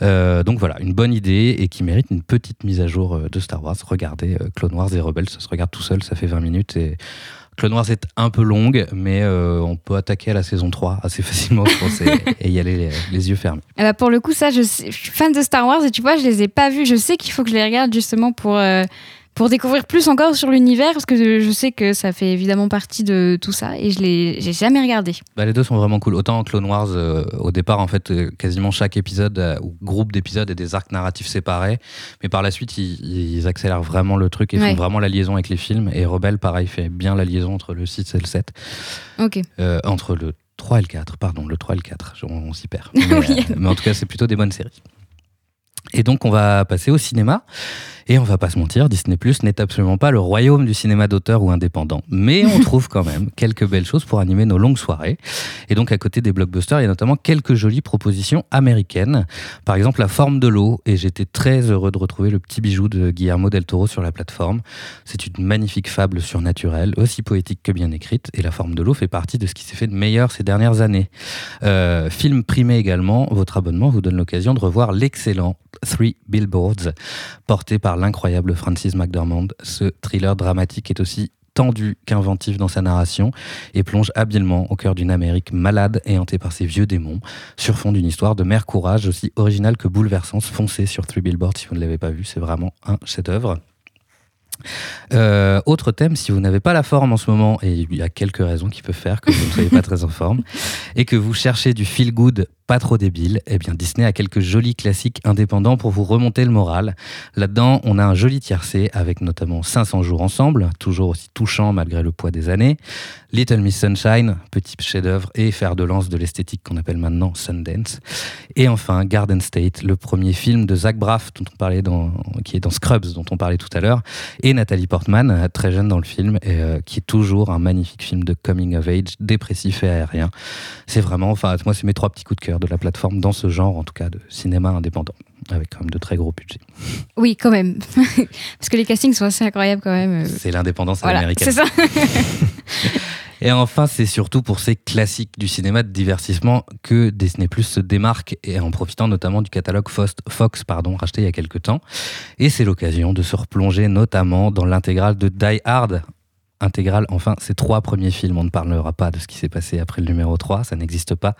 I: Euh, donc voilà, une bonne idée et qui mérite une petite mise à jour euh, de Star Wars. Regardez Clone Wars et Rebels, ça se regarde tout seul, ça fait 20 minutes et Clone Wars est un peu longue, mais euh, on peut attaquer à la saison 3 assez facilement, je pense, et, et y aller les, les yeux fermés.
A: Eh ben, pour le coup, ça, je suis fan de Star Wars et tu vois, je les ai pas vus. Je sais qu'il faut que je les regarde justement pour, euh, pour découvrir plus encore sur l'univers parce que je, sais que ça fait évidemment partie de tout ça et je l'ai j'ai jamais regardé.
I: Bah, les deux sont vraiment cool. Autant Clone Wars, euh, au départ, en fait, euh, quasiment chaque épisode euh, ou groupe d'épisodes est des arcs narratifs séparés. Mais par la suite, ils, ils accélèrent vraiment le truc et
A: Ouais.
I: font vraiment la liaison avec les films. Et Rebelle, pareil, fait bien la liaison entre le 6 et le 7.
A: Ok.
I: Entre le 3 et le 4, pardon, le 3 et le 4. On, on s'y perd. Mais,
A: Oui.
I: mais en tout cas, c'est plutôt des bonnes séries. Et donc, on va passer au cinéma. Et on va pas se mentir, Disney Plus n'est absolument pas le royaume du cinéma d'auteur ou indépendant. Mais on trouve quand même quelques belles choses pour animer nos longues soirées. Et donc, à côté des blockbusters, il y a notamment quelques jolies propositions américaines. Par exemple, La forme de l'eau. Et j'étais très heureux de retrouver le petit bijou de Guillermo del Toro sur la plateforme. C'est une magnifique fable surnaturelle, aussi poétique que bien écrite. Et La forme de l'eau fait partie de ce qui s'est fait de meilleur ces dernières années. Euh, film primé également, votre abonnement vous donne l'occasion de revoir l'excellent Three Billboards, porté par l'incroyable Francis McDormand. Ce thriller dramatique est aussi tendu qu'inventif dans sa narration et plonge habilement au cœur d'une Amérique malade et hantée par ses vieux démons, sur fond d'une histoire de mère courage aussi originale que bouleversante. Foncez sur Three Billboards si vous ne l'avez pas vu, c'est vraiment un chef-d'œuvre. Euh, autre thème, si vous n'avez pas la forme en ce moment, et il y a quelques raisons qui peuvent faire que vous ne soyez pas très en forme, et que vous cherchez du feel good pas trop débile, eh bien Disney a quelques jolis classiques indépendants pour vous remonter le moral. Là-dedans, on a un joli tiercé avec notamment 500 jours ensemble, toujours aussi touchant malgré le poids des années. Little Miss Sunshine, petit chef-d'œuvre et fer de lance de l'esthétique qu'on appelle maintenant Sundance. Et enfin, Garden State, le premier film de Zach Braff dont on parlait dans, qui est dans Scrubs dont on parlait tout à l'heure, et Nathalie Portman, très jeune dans le film, et, euh, qui est toujours un magnifique film de coming of age, dépressif et aérien. C'est vraiment, enfin, moi, c'est mes trois petits coups de cœur de la plateforme dans ce genre, en tout cas, de cinéma indépendant, avec quand même de très gros budgets.
A: Oui, quand même. Parce que les castings sont assez incroyables quand même. euh.
I: C'est l'indépendance
A: Voilà,
I: américaine.
A: c'est ça.
I: Et enfin, c'est surtout pour ces classiques du cinéma de divertissement que Disney Plus se démarque et en profitant notamment du catalogue Fox, Fox pardon, racheté il y a quelques temps. Et c'est l'occasion de se replonger notamment dans l'intégrale de Die Hard. Intégrale, enfin, ces trois premiers films, on ne parlera pas de ce qui s'est passé après le numéro 3, ça n'existe pas.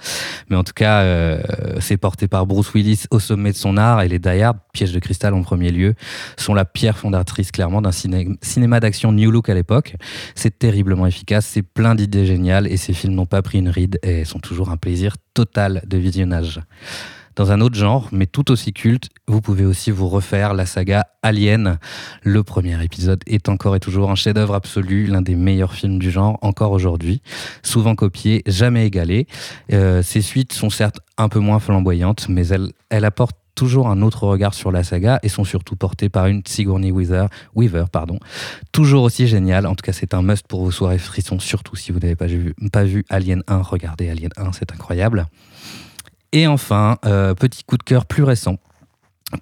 I: Mais en tout cas, euh, c'est porté par Bruce Willis au sommet de son art et les Die Hard, piège de cristal en premier lieu, sont la pierre fondatrice clairement d'un ciné- cinéma d'action New Look à l'époque. C'est terriblement efficace, c'est plein d'idées géniales et ces films n'ont pas pris une ride et sont toujours un plaisir total de visionnage. Dans un autre genre, mais tout aussi culte, vous pouvez aussi vous refaire la saga Alien. Le premier épisode est encore et toujours un chef-d'œuvre absolu, l'un des meilleurs films du genre encore aujourd'hui. Souvent copié, jamais égalé. Euh, ses suites sont certes un peu moins flamboyantes, mais elles, apportent toujours un autre regard sur la saga et sont surtout portées par une Sigourney Weaver, Weaver pardon, toujours aussi géniale. En tout cas, c'est un must pour vos soirées frissons, surtout si vous n'avez pas vu, pas vu Alien 1. Regardez Alien 1, c'est incroyable. Et enfin, euh, petit coup de cœur plus récent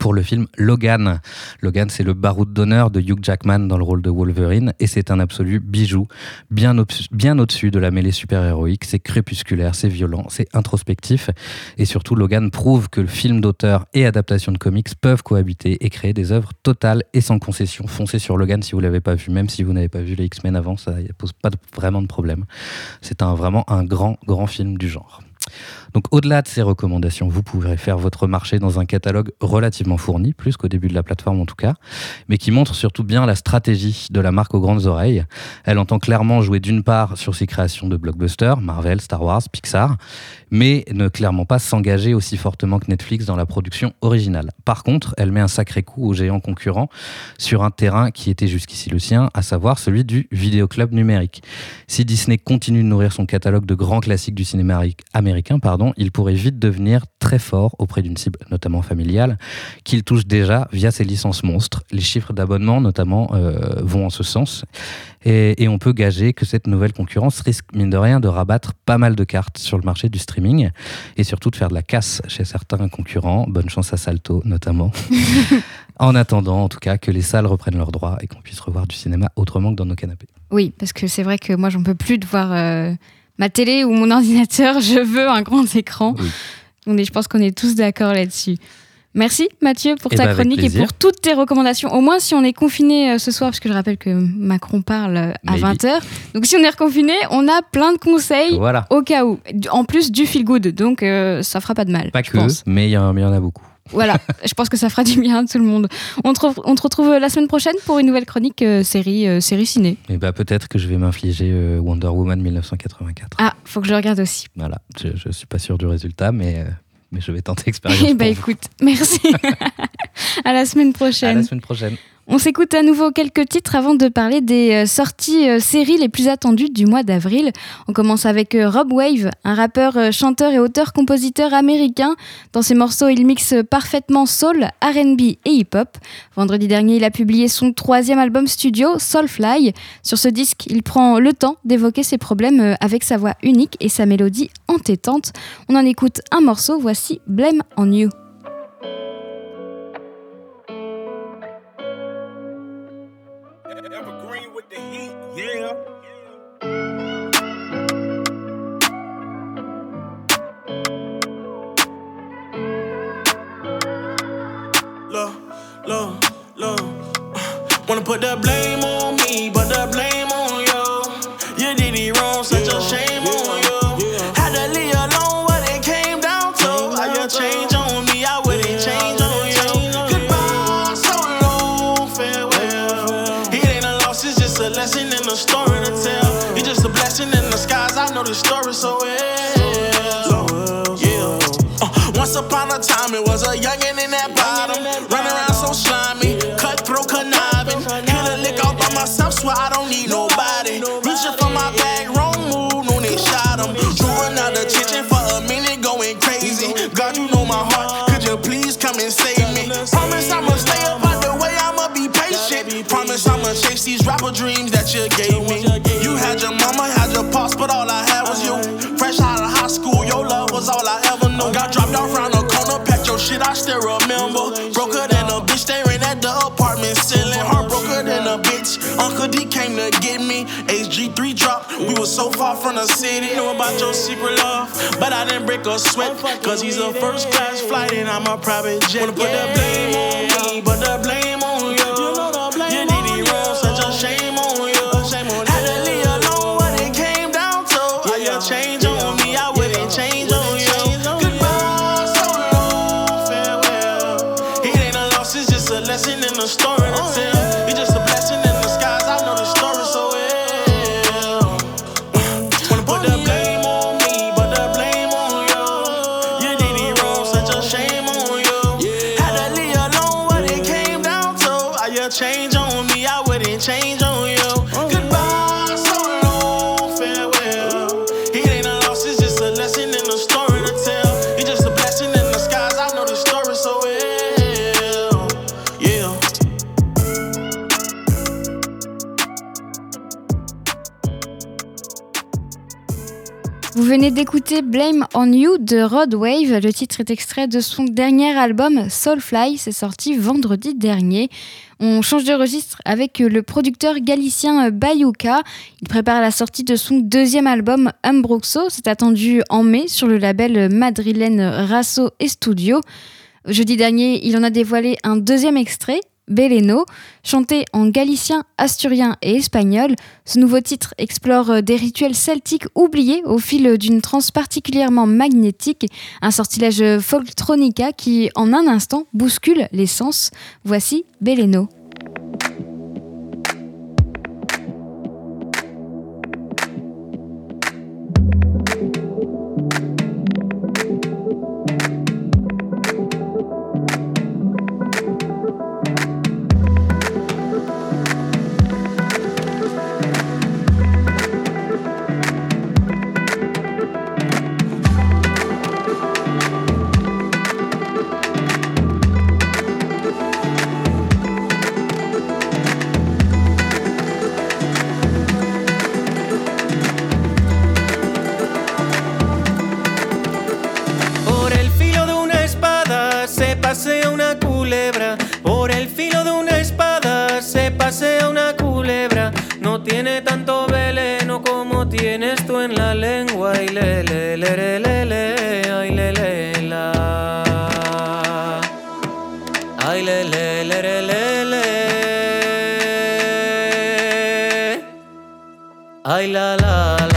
I: pour le film Logan. Logan, c'est le baroud d'honneur de Hugh Jackman dans le rôle de Wolverine et c'est un absolu bijou, bien, au- bien au-dessus de la mêlée super-héroïque. C'est crépusculaire, c'est violent, c'est introspectif et surtout Logan prouve que le film d'auteur et adaptation de comics peuvent cohabiter et créer des œuvres totales et sans concession. Foncez sur Logan si vous l'avez pas vu, même si vous n'avez pas vu les X-Men avant, ça ne pose pas de- vraiment de problème. C'est un, vraiment un grand, grand film du genre. Donc au-delà de ces recommandations, vous pourrez faire votre marché dans un catalogue relativement fourni, plus qu'au début de la plateforme en tout cas, mais qui montre surtout bien la stratégie de la marque aux grandes oreilles. Elle entend clairement jouer d'une part sur ses créations de blockbusters, Marvel, Star Wars, Pixar, mais ne clairement pas s'engager aussi fortement que Netflix dans la production originale. Par contre, elle met un sacré coup aux géants concurrents sur un terrain qui était jusqu'ici le sien, à savoir celui du vidéoclub numérique. Si Disney continue de nourrir son catalogue de grands classiques du cinéma américain, pardon, il pourrait vite devenir très fort auprès d'une cible notamment familiale qu'il touche déjà via ses licences monstres. Les chiffres d'abonnement notamment euh, vont en ce sens et, et on peut gager que cette nouvelle concurrence risque mine de rien de rabattre pas mal de cartes sur le marché du streaming et surtout de faire de la casse chez certains concurrents. Bonne chance à Salto notamment. en attendant en tout cas que les salles reprennent leurs droits et qu'on puisse revoir du cinéma autrement que dans nos canapés.
A: Oui, parce que c'est vrai que moi, j'en peux plus de voir euh, ma télé ou mon ordinateur. Je veux un grand écran.
I: Oui.
A: On est, je pense qu'on est tous d'accord là-dessus. Merci Mathieu pour
I: Eh
A: ta
I: ben,
A: chronique et pour toutes tes recommandations. Au moins si on est confiné euh, ce soir, parce que je rappelle que Macron parle euh, à
I: Maybe.
A: 20h. Donc si on est reconfiné, on a plein de conseils
I: Voilà,
A: au cas où. En plus du feel good, donc euh, ça fera pas de mal.
I: pas que,
A: pense.
I: mais il y, en y a beaucoup.
A: Voilà, je pense que ça fera du bien à tout le monde. On te, re- on te retrouve la semaine prochaine pour une nouvelle chronique euh, série, euh, série ciné.
I: Et bah peut-être que je vais m'infliger euh, Wonder Woman 1984.
A: Ah, faut que je regarde aussi.
I: Voilà, je, je suis pas sûr du résultat, mais, euh, mais je vais tenter l'expérience.
A: Eh bah
I: vous.
A: écoute, merci. à la semaine
I: À
A: prochaine.
I: la semaine prochaine.
A: On s'écoute à nouveau quelques titres avant de parler des euh, sorties euh, séries les plus attendues du mois d'avril. On commence avec euh, Rob Wave, un rappeur, chanteur et auteur-compositeur américain. Dans ses morceaux, il mixe parfaitement soul, R&B et hip-hop. Vendredi dernier, il a publié son troisième album studio, Soulfly. Sur ce disque, il prend le temps d'évoquer ses problèmes avec sa voix unique et sa mélodie entêtante. On en écoute un morceau, voici Blame on You.
J: Look. Uh, Wanna put the blame on me, but the blame on you. You did it wrong, such a shame on you. Had to leave alone what it came down to. How you change on me, I wouldn't change on you. Goodbye, so long, farewell. It ain't a loss, it's just a lesson and a story to tell. You're just a blessing in disguise, I know the story so well. Yeah. Uh, once upon a time, it was a youngin' rapper dreams that you gave me. You had your mama, had your pops, but all I had was you. Fresh out of high school, your love was all I ever knew. Got dropped off round the corner, packed your shit, I still remember. Broker than a bitch staring at the apartment ceiling. Heartbroken than a bitch. Uncle D came to get me. HG3 dropped. We was so far from the city. Knew about your secret love, but I didn't break a sweat. Cause he's a first class flight and I'm a private jet. Wanna put the blame on me, but the blame on you. You did it wrong, such a shame
A: d'écouter Blame on You de Rod Wave. Le titre est extrait de son dernier album Soulfly. C'est sorti vendredi dernier. On change de registre avec le producteur galicien Bayouka. Il prépare la sortie de son deuxième album Umbroxo. C'est attendu en mai sur le label madrilène Rasso et Studio. Jeudi dernier, il en a dévoilé un deuxième extrait. Beleno. Chanté en galicien, asturien et espagnol, ce nouveau titre explore euh, des rituels celtiques oubliés au fil d'une transe particulièrement magnétique, un sortilège folktronica qui, en un instant, bouscule les sens. Voici Beleno.
K: Ay, le, le, le, le, le, le. Ay, la, la, la.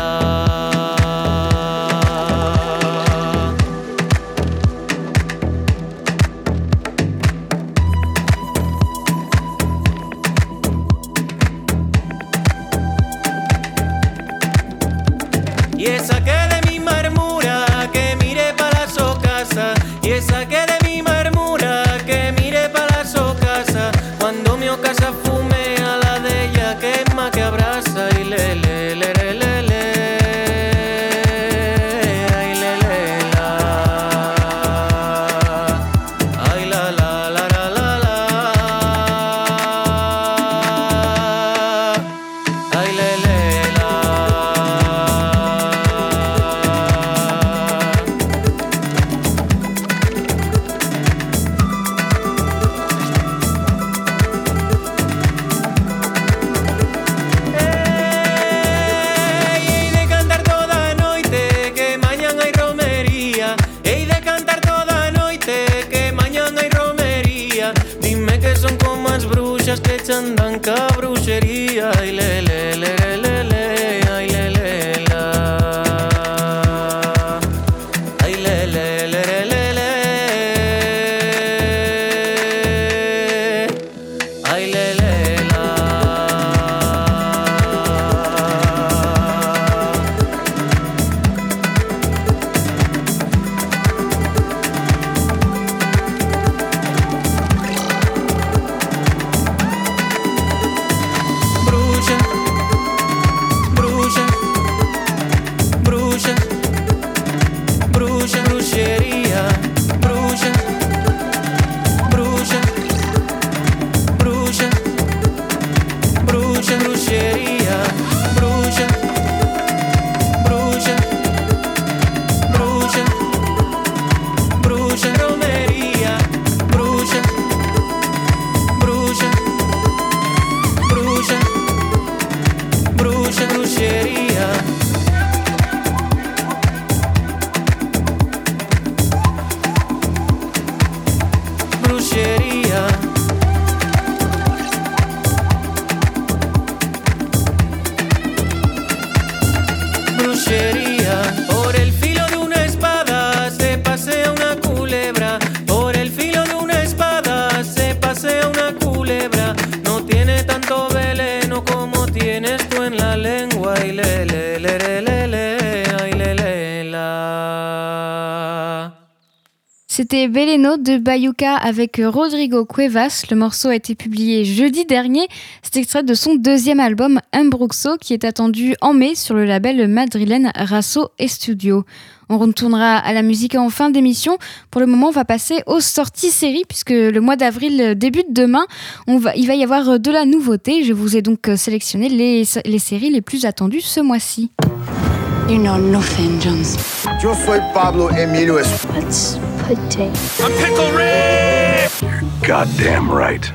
A: C'était Beleno de Bayuca avec Rodrigo Cuevas. Le morceau a été publié jeudi dernier. C'est extrait de son deuxième album Umbruxo qui est attendu en mai sur le label madrilène Rasso Studio. On retournera à la musique en fin d'émission. Pour le moment, on va passer aux sorties séries puisque le mois d'avril débute demain. On va, il va y avoir de la nouveauté. Je vous ai donc sélectionné les, les séries les plus attendues ce mois-ci.
L: You know nothing, Jones.
M: Yo soy Pablo Emilio Es.
L: Let's put
M: I'm Pickle Rick! You're goddamn right.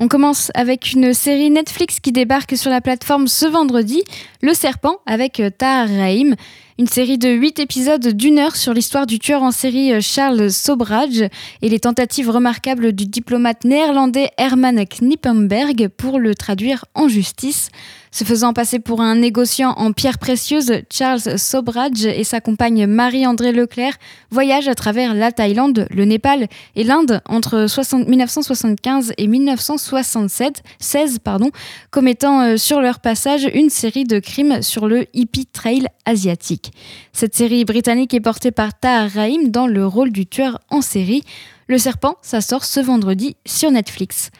A: On commence avec une série Netflix qui débarque sur la plateforme ce vendredi, Le Serpent avec Tahar Rahim. Une série de 8 épisodes d'une heure sur l'histoire du tueur en série euh, Charles Sobradge et les tentatives remarquables du diplomate néerlandais Herman Knippenberg pour le traduire en justice. Se faisant passer pour un négociant en pierres précieuses, Charles Sobradge et sa compagne Marie-André Leclerc voyagent à travers la Thaïlande, le Népal et l'Inde entre 60 1975 et 1967, 16, pardon, commettant euh, sur leur passage une série de crimes sur le hippie trail asiatique. Cette série britannique est portée par Tahar Rahim dans le rôle du tueur en série. Le Serpent, ça sort ce vendredi sur Netflix.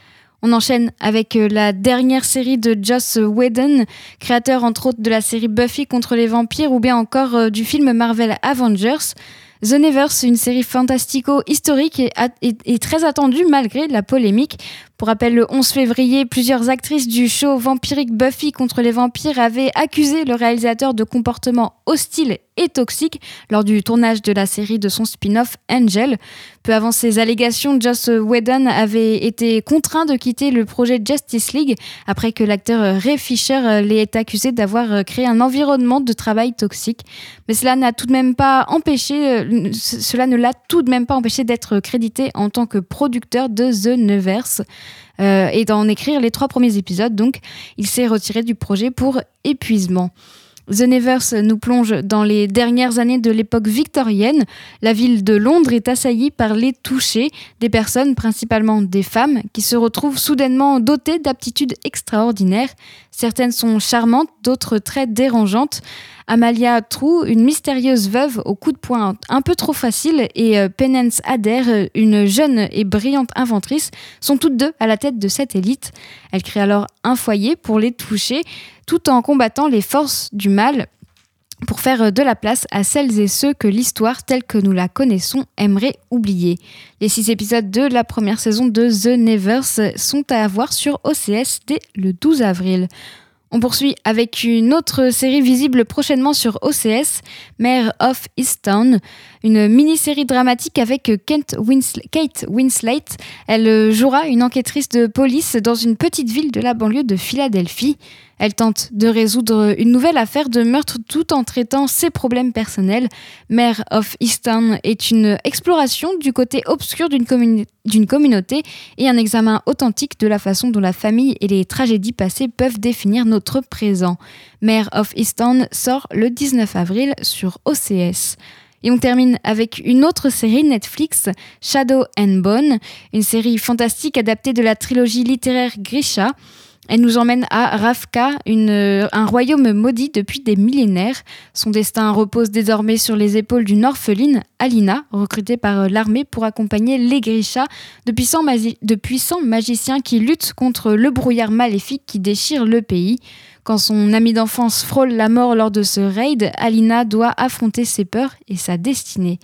A: On enchaîne avec euh, la dernière série de Joss Whedon, créateur entre autres de la série Buffy contre les vampires ou bien encore euh, du film Marvel Avengers. The Nevers, une série fantastico-historique et, très attendue malgré la polémique. Pour rappel, le 11 février, plusieurs actrices du show vampirique Buffy contre les vampires avaient accusé le réalisateur de comportements hostiles et toxiques lors du tournage de la série de son spin-off Angel. Peu avant ces allégations, Joss Whedon avait été contraint de quitter le projet Justice League après que l'acteur Ray Fisher l'ait accusé d'avoir créé un environnement de travail toxique. Mais cela n'a tout de même pas empêché, cela ne l'a tout de même pas empêché d'être crédité en tant que producteur de The Neverse euh, et d'en écrire les trois premiers épisodes. Donc, il s'est retiré du projet pour épuisement. The Nevers nous plonge dans les dernières années de l'époque victorienne. La ville de Londres est assaillie par les touchés, des personnes, principalement des femmes, qui se retrouvent soudainement dotées d'aptitudes extraordinaires. Certaines sont charmantes, d'autres très dérangeantes. Amalia True, une mystérieuse veuve au coup de poing un peu trop facile, et Penance Adair, une jeune et brillante inventrice, sont toutes deux à la tête de cette élite. Elle crée alors un foyer pour les toucher, tout en combattant les forces du mal pour faire de la place à celles et ceux que l'histoire telle que nous la connaissons aimerait oublier. Les six épisodes de la première saison de The Nevers sont à avoir sur OCS dès le 12 avril. On poursuit avec une autre série visible prochainement sur OCS, Mare of Easttown, une mini-série dramatique avec Kate Winslet. Elle jouera une enquêtrice de police dans une petite ville de la banlieue de Philadelphie. Elle tente de résoudre une nouvelle affaire de meurtre tout en traitant ses problèmes personnels. Mare of Easttown est une exploration du côté obscur d'une communauté et un examen authentique de la façon dont la famille et les tragédies passées peuvent définir notre présent. Mare of Easttown sort le 19 avril sur OCS. Et on termine avec une autre série Netflix, Shadow and Bone, une série fantastique adaptée de la trilogie littéraire Grisha. Elle nous emmène à Ravka, une, un royaume maudit depuis des millénaires. Son destin repose désormais sur les épaules d'une orpheline, Alina, recrutée par l'armée pour accompagner les puissants, de puissants magiciens qui luttent contre le brouillard maléfique qui déchire le pays. Quand son ami d'enfance frôle la mort lors de ce raid, Alina doit affronter ses peurs et sa destinée.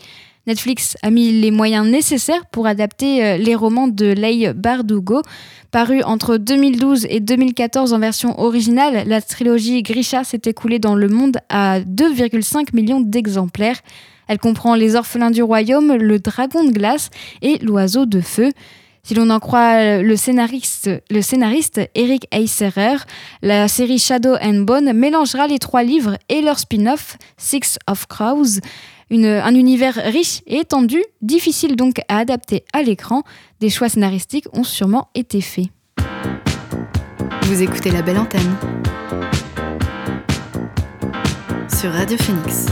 A: Netflix a mis les moyens nécessaires pour adapter les romans de Leigh Bardugo. Paru entre 2012 et 2014 en version originale, la trilogie Grisha s'est écoulée dans le monde à 2,5 millions d'exemplaires. Elle comprend Les Orphelins du Royaume, Le Dragon de Glace et L'Oiseau de Feu. Si l'on en croit le scénariste, le scénariste Eric Eiserer, la série Shadow and Bone mélangera les trois livres et leur spin-off Six of Crows. Un univers riche et étendu, difficile donc à adapter à l'écran. Des choix scénaristiques ont sûrement été faits.
B: Vous écoutez la belle antenne sur Radio Phoenix.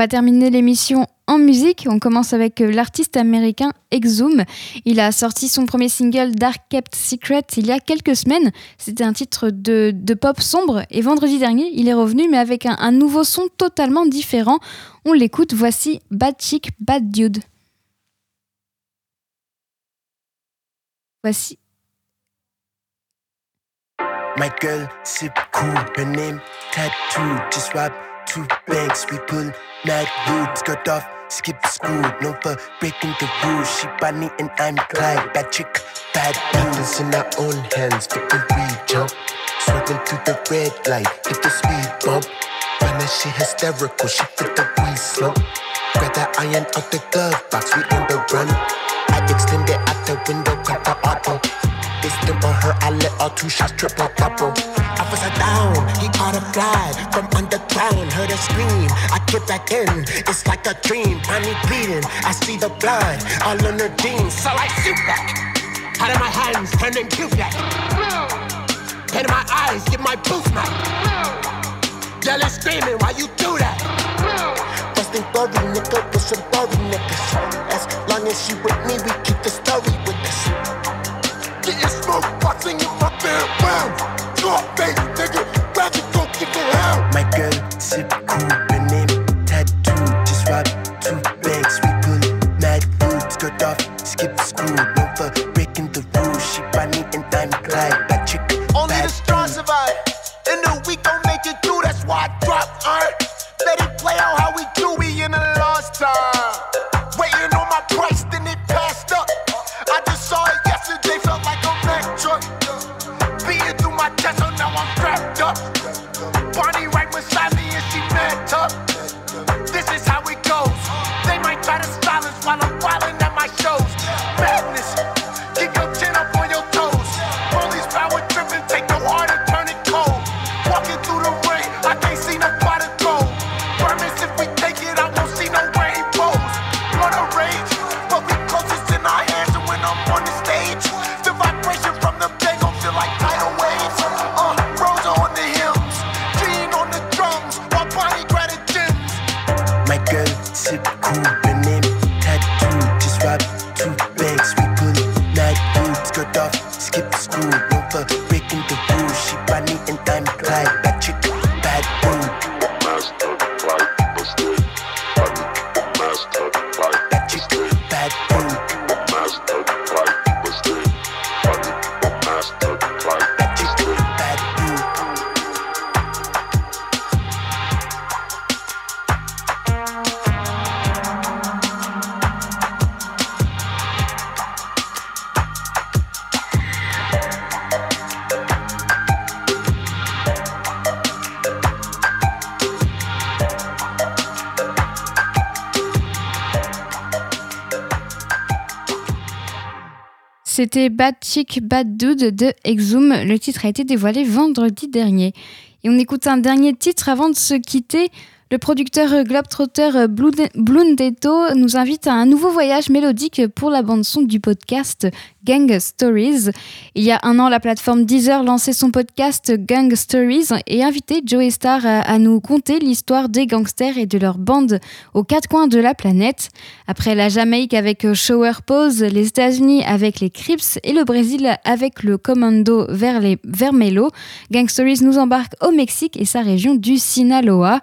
A: Va terminer l'émission en musique. On commence avec l'artiste américain Exum. Il a sorti son premier single Dark Kept Secret il y a quelques semaines. C'était un titre de, de, pop sombre et vendredi dernier, il est revenu mais avec un, nouveau son totalement différent. On l'écoute, voici Bad Chick, Bad Dude. Voici.
N: Girl, sip cool, her name tattoo, just swap two banks, we pull mad boobs, cut off, skip school, no for breaking the rules. She Bonnie and I'm Clyde, bad chick, bad business in our own hands, the weed jump, swerving through the red light, hit the speed bump. When that she hysterical, she fit the weed slump. Grab that iron out the glove box, we in the run. I Extend it out the window, cut the auto. Them on her, I let all two shots triple double. Officer down, he caught a fly from underground. Heard her scream, I get back in. It's like a dream, Bonnie bleeding. I see the blood all on her jeans, so I shoot back. Out of my hands, turning black. Pain in my eyes, get my boots back. Yelling, screaming, why you do that? Busting story, nigga, with some story niggas. As she with me, we keep the story with us. Getting smoke, boxing in my bare round. Drop face, nigga, it, go get the hell. My girl, sip cool, her name tattoo. Just rob two banks, we pull mad food. Skirt off, skip school, no for breaking the rules. She Bonnie and I'm Clyde, that chick.
O: Only the strong survive. And the weak don't make it through. That's why I
A: C'était Bad Chick, Bad Dude de Exum. Le titre a été dévoilé vendredi dernier. Et on écoute un dernier titre avant de se quitter. Le producteur Globetrotter Blundetto nous invite à un nouveau voyage mélodique pour la bande-son du podcast Gang Stories. Il y a un an, la plateforme Deezer lançait son podcast Gang Stories et invitait Joey Star à, à nous conter l'histoire des gangsters et de leur bande aux quatre coins de la planète. Après la Jamaïque avec Shower Pose, les États-Unis avec les Crips et le Brésil avec le Commando vers les Vermelho, Gang Stories nous embarque au Mexique et sa région du Sinaloa.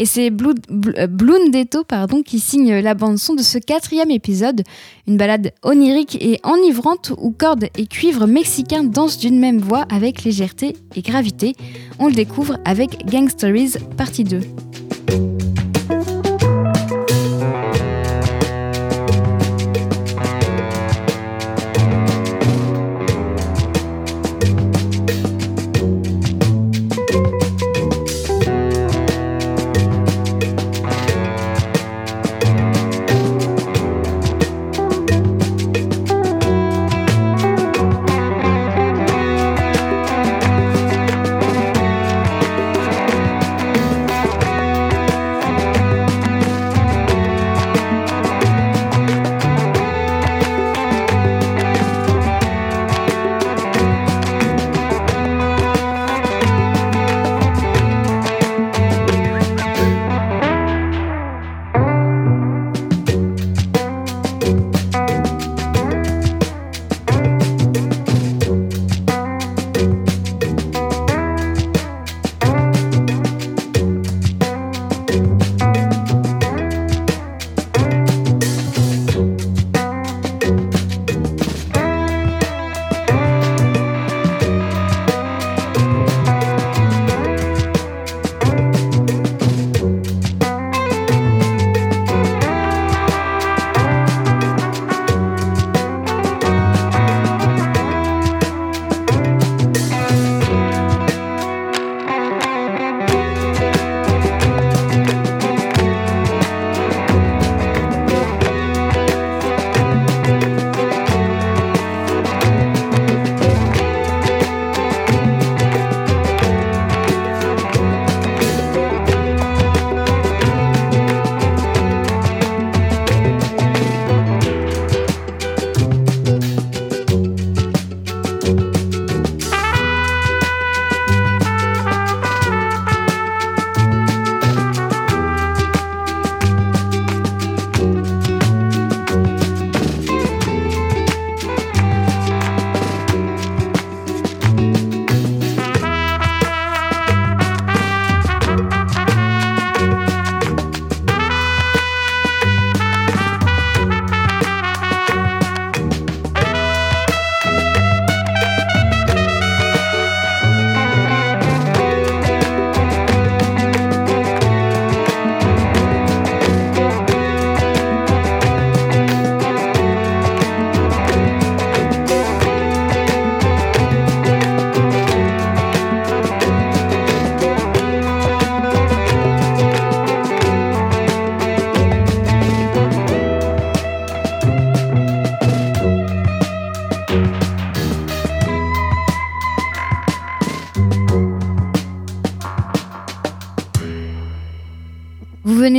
A: Et c'est euh, Blundetto pardon, qui signe la bande-son de ce quatrième épisode. Une balade onirique et enivrante où cordes et cuivres mexicains dansent d'une même voix avec légèreté et gravité. On le découvre avec Gang Stories partie 2.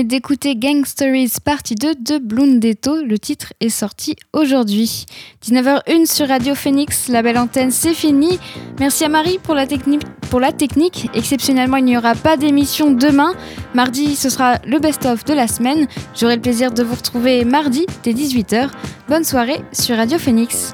A: D'écouter Gang Stories partie 2 de Blundetto. Le titre est sorti aujourd'hui. 19h01 sur Radio Phoenix. La belle antenne, c'est fini. Merci à Marie pour la, technique, pour la technique. Exceptionnellement, il n'y aura pas d'émission demain. Mardi, ce sera le best-of de la semaine. J'aurai le plaisir de vous retrouver mardi dès 18h. Bonne soirée sur Radio Phoenix.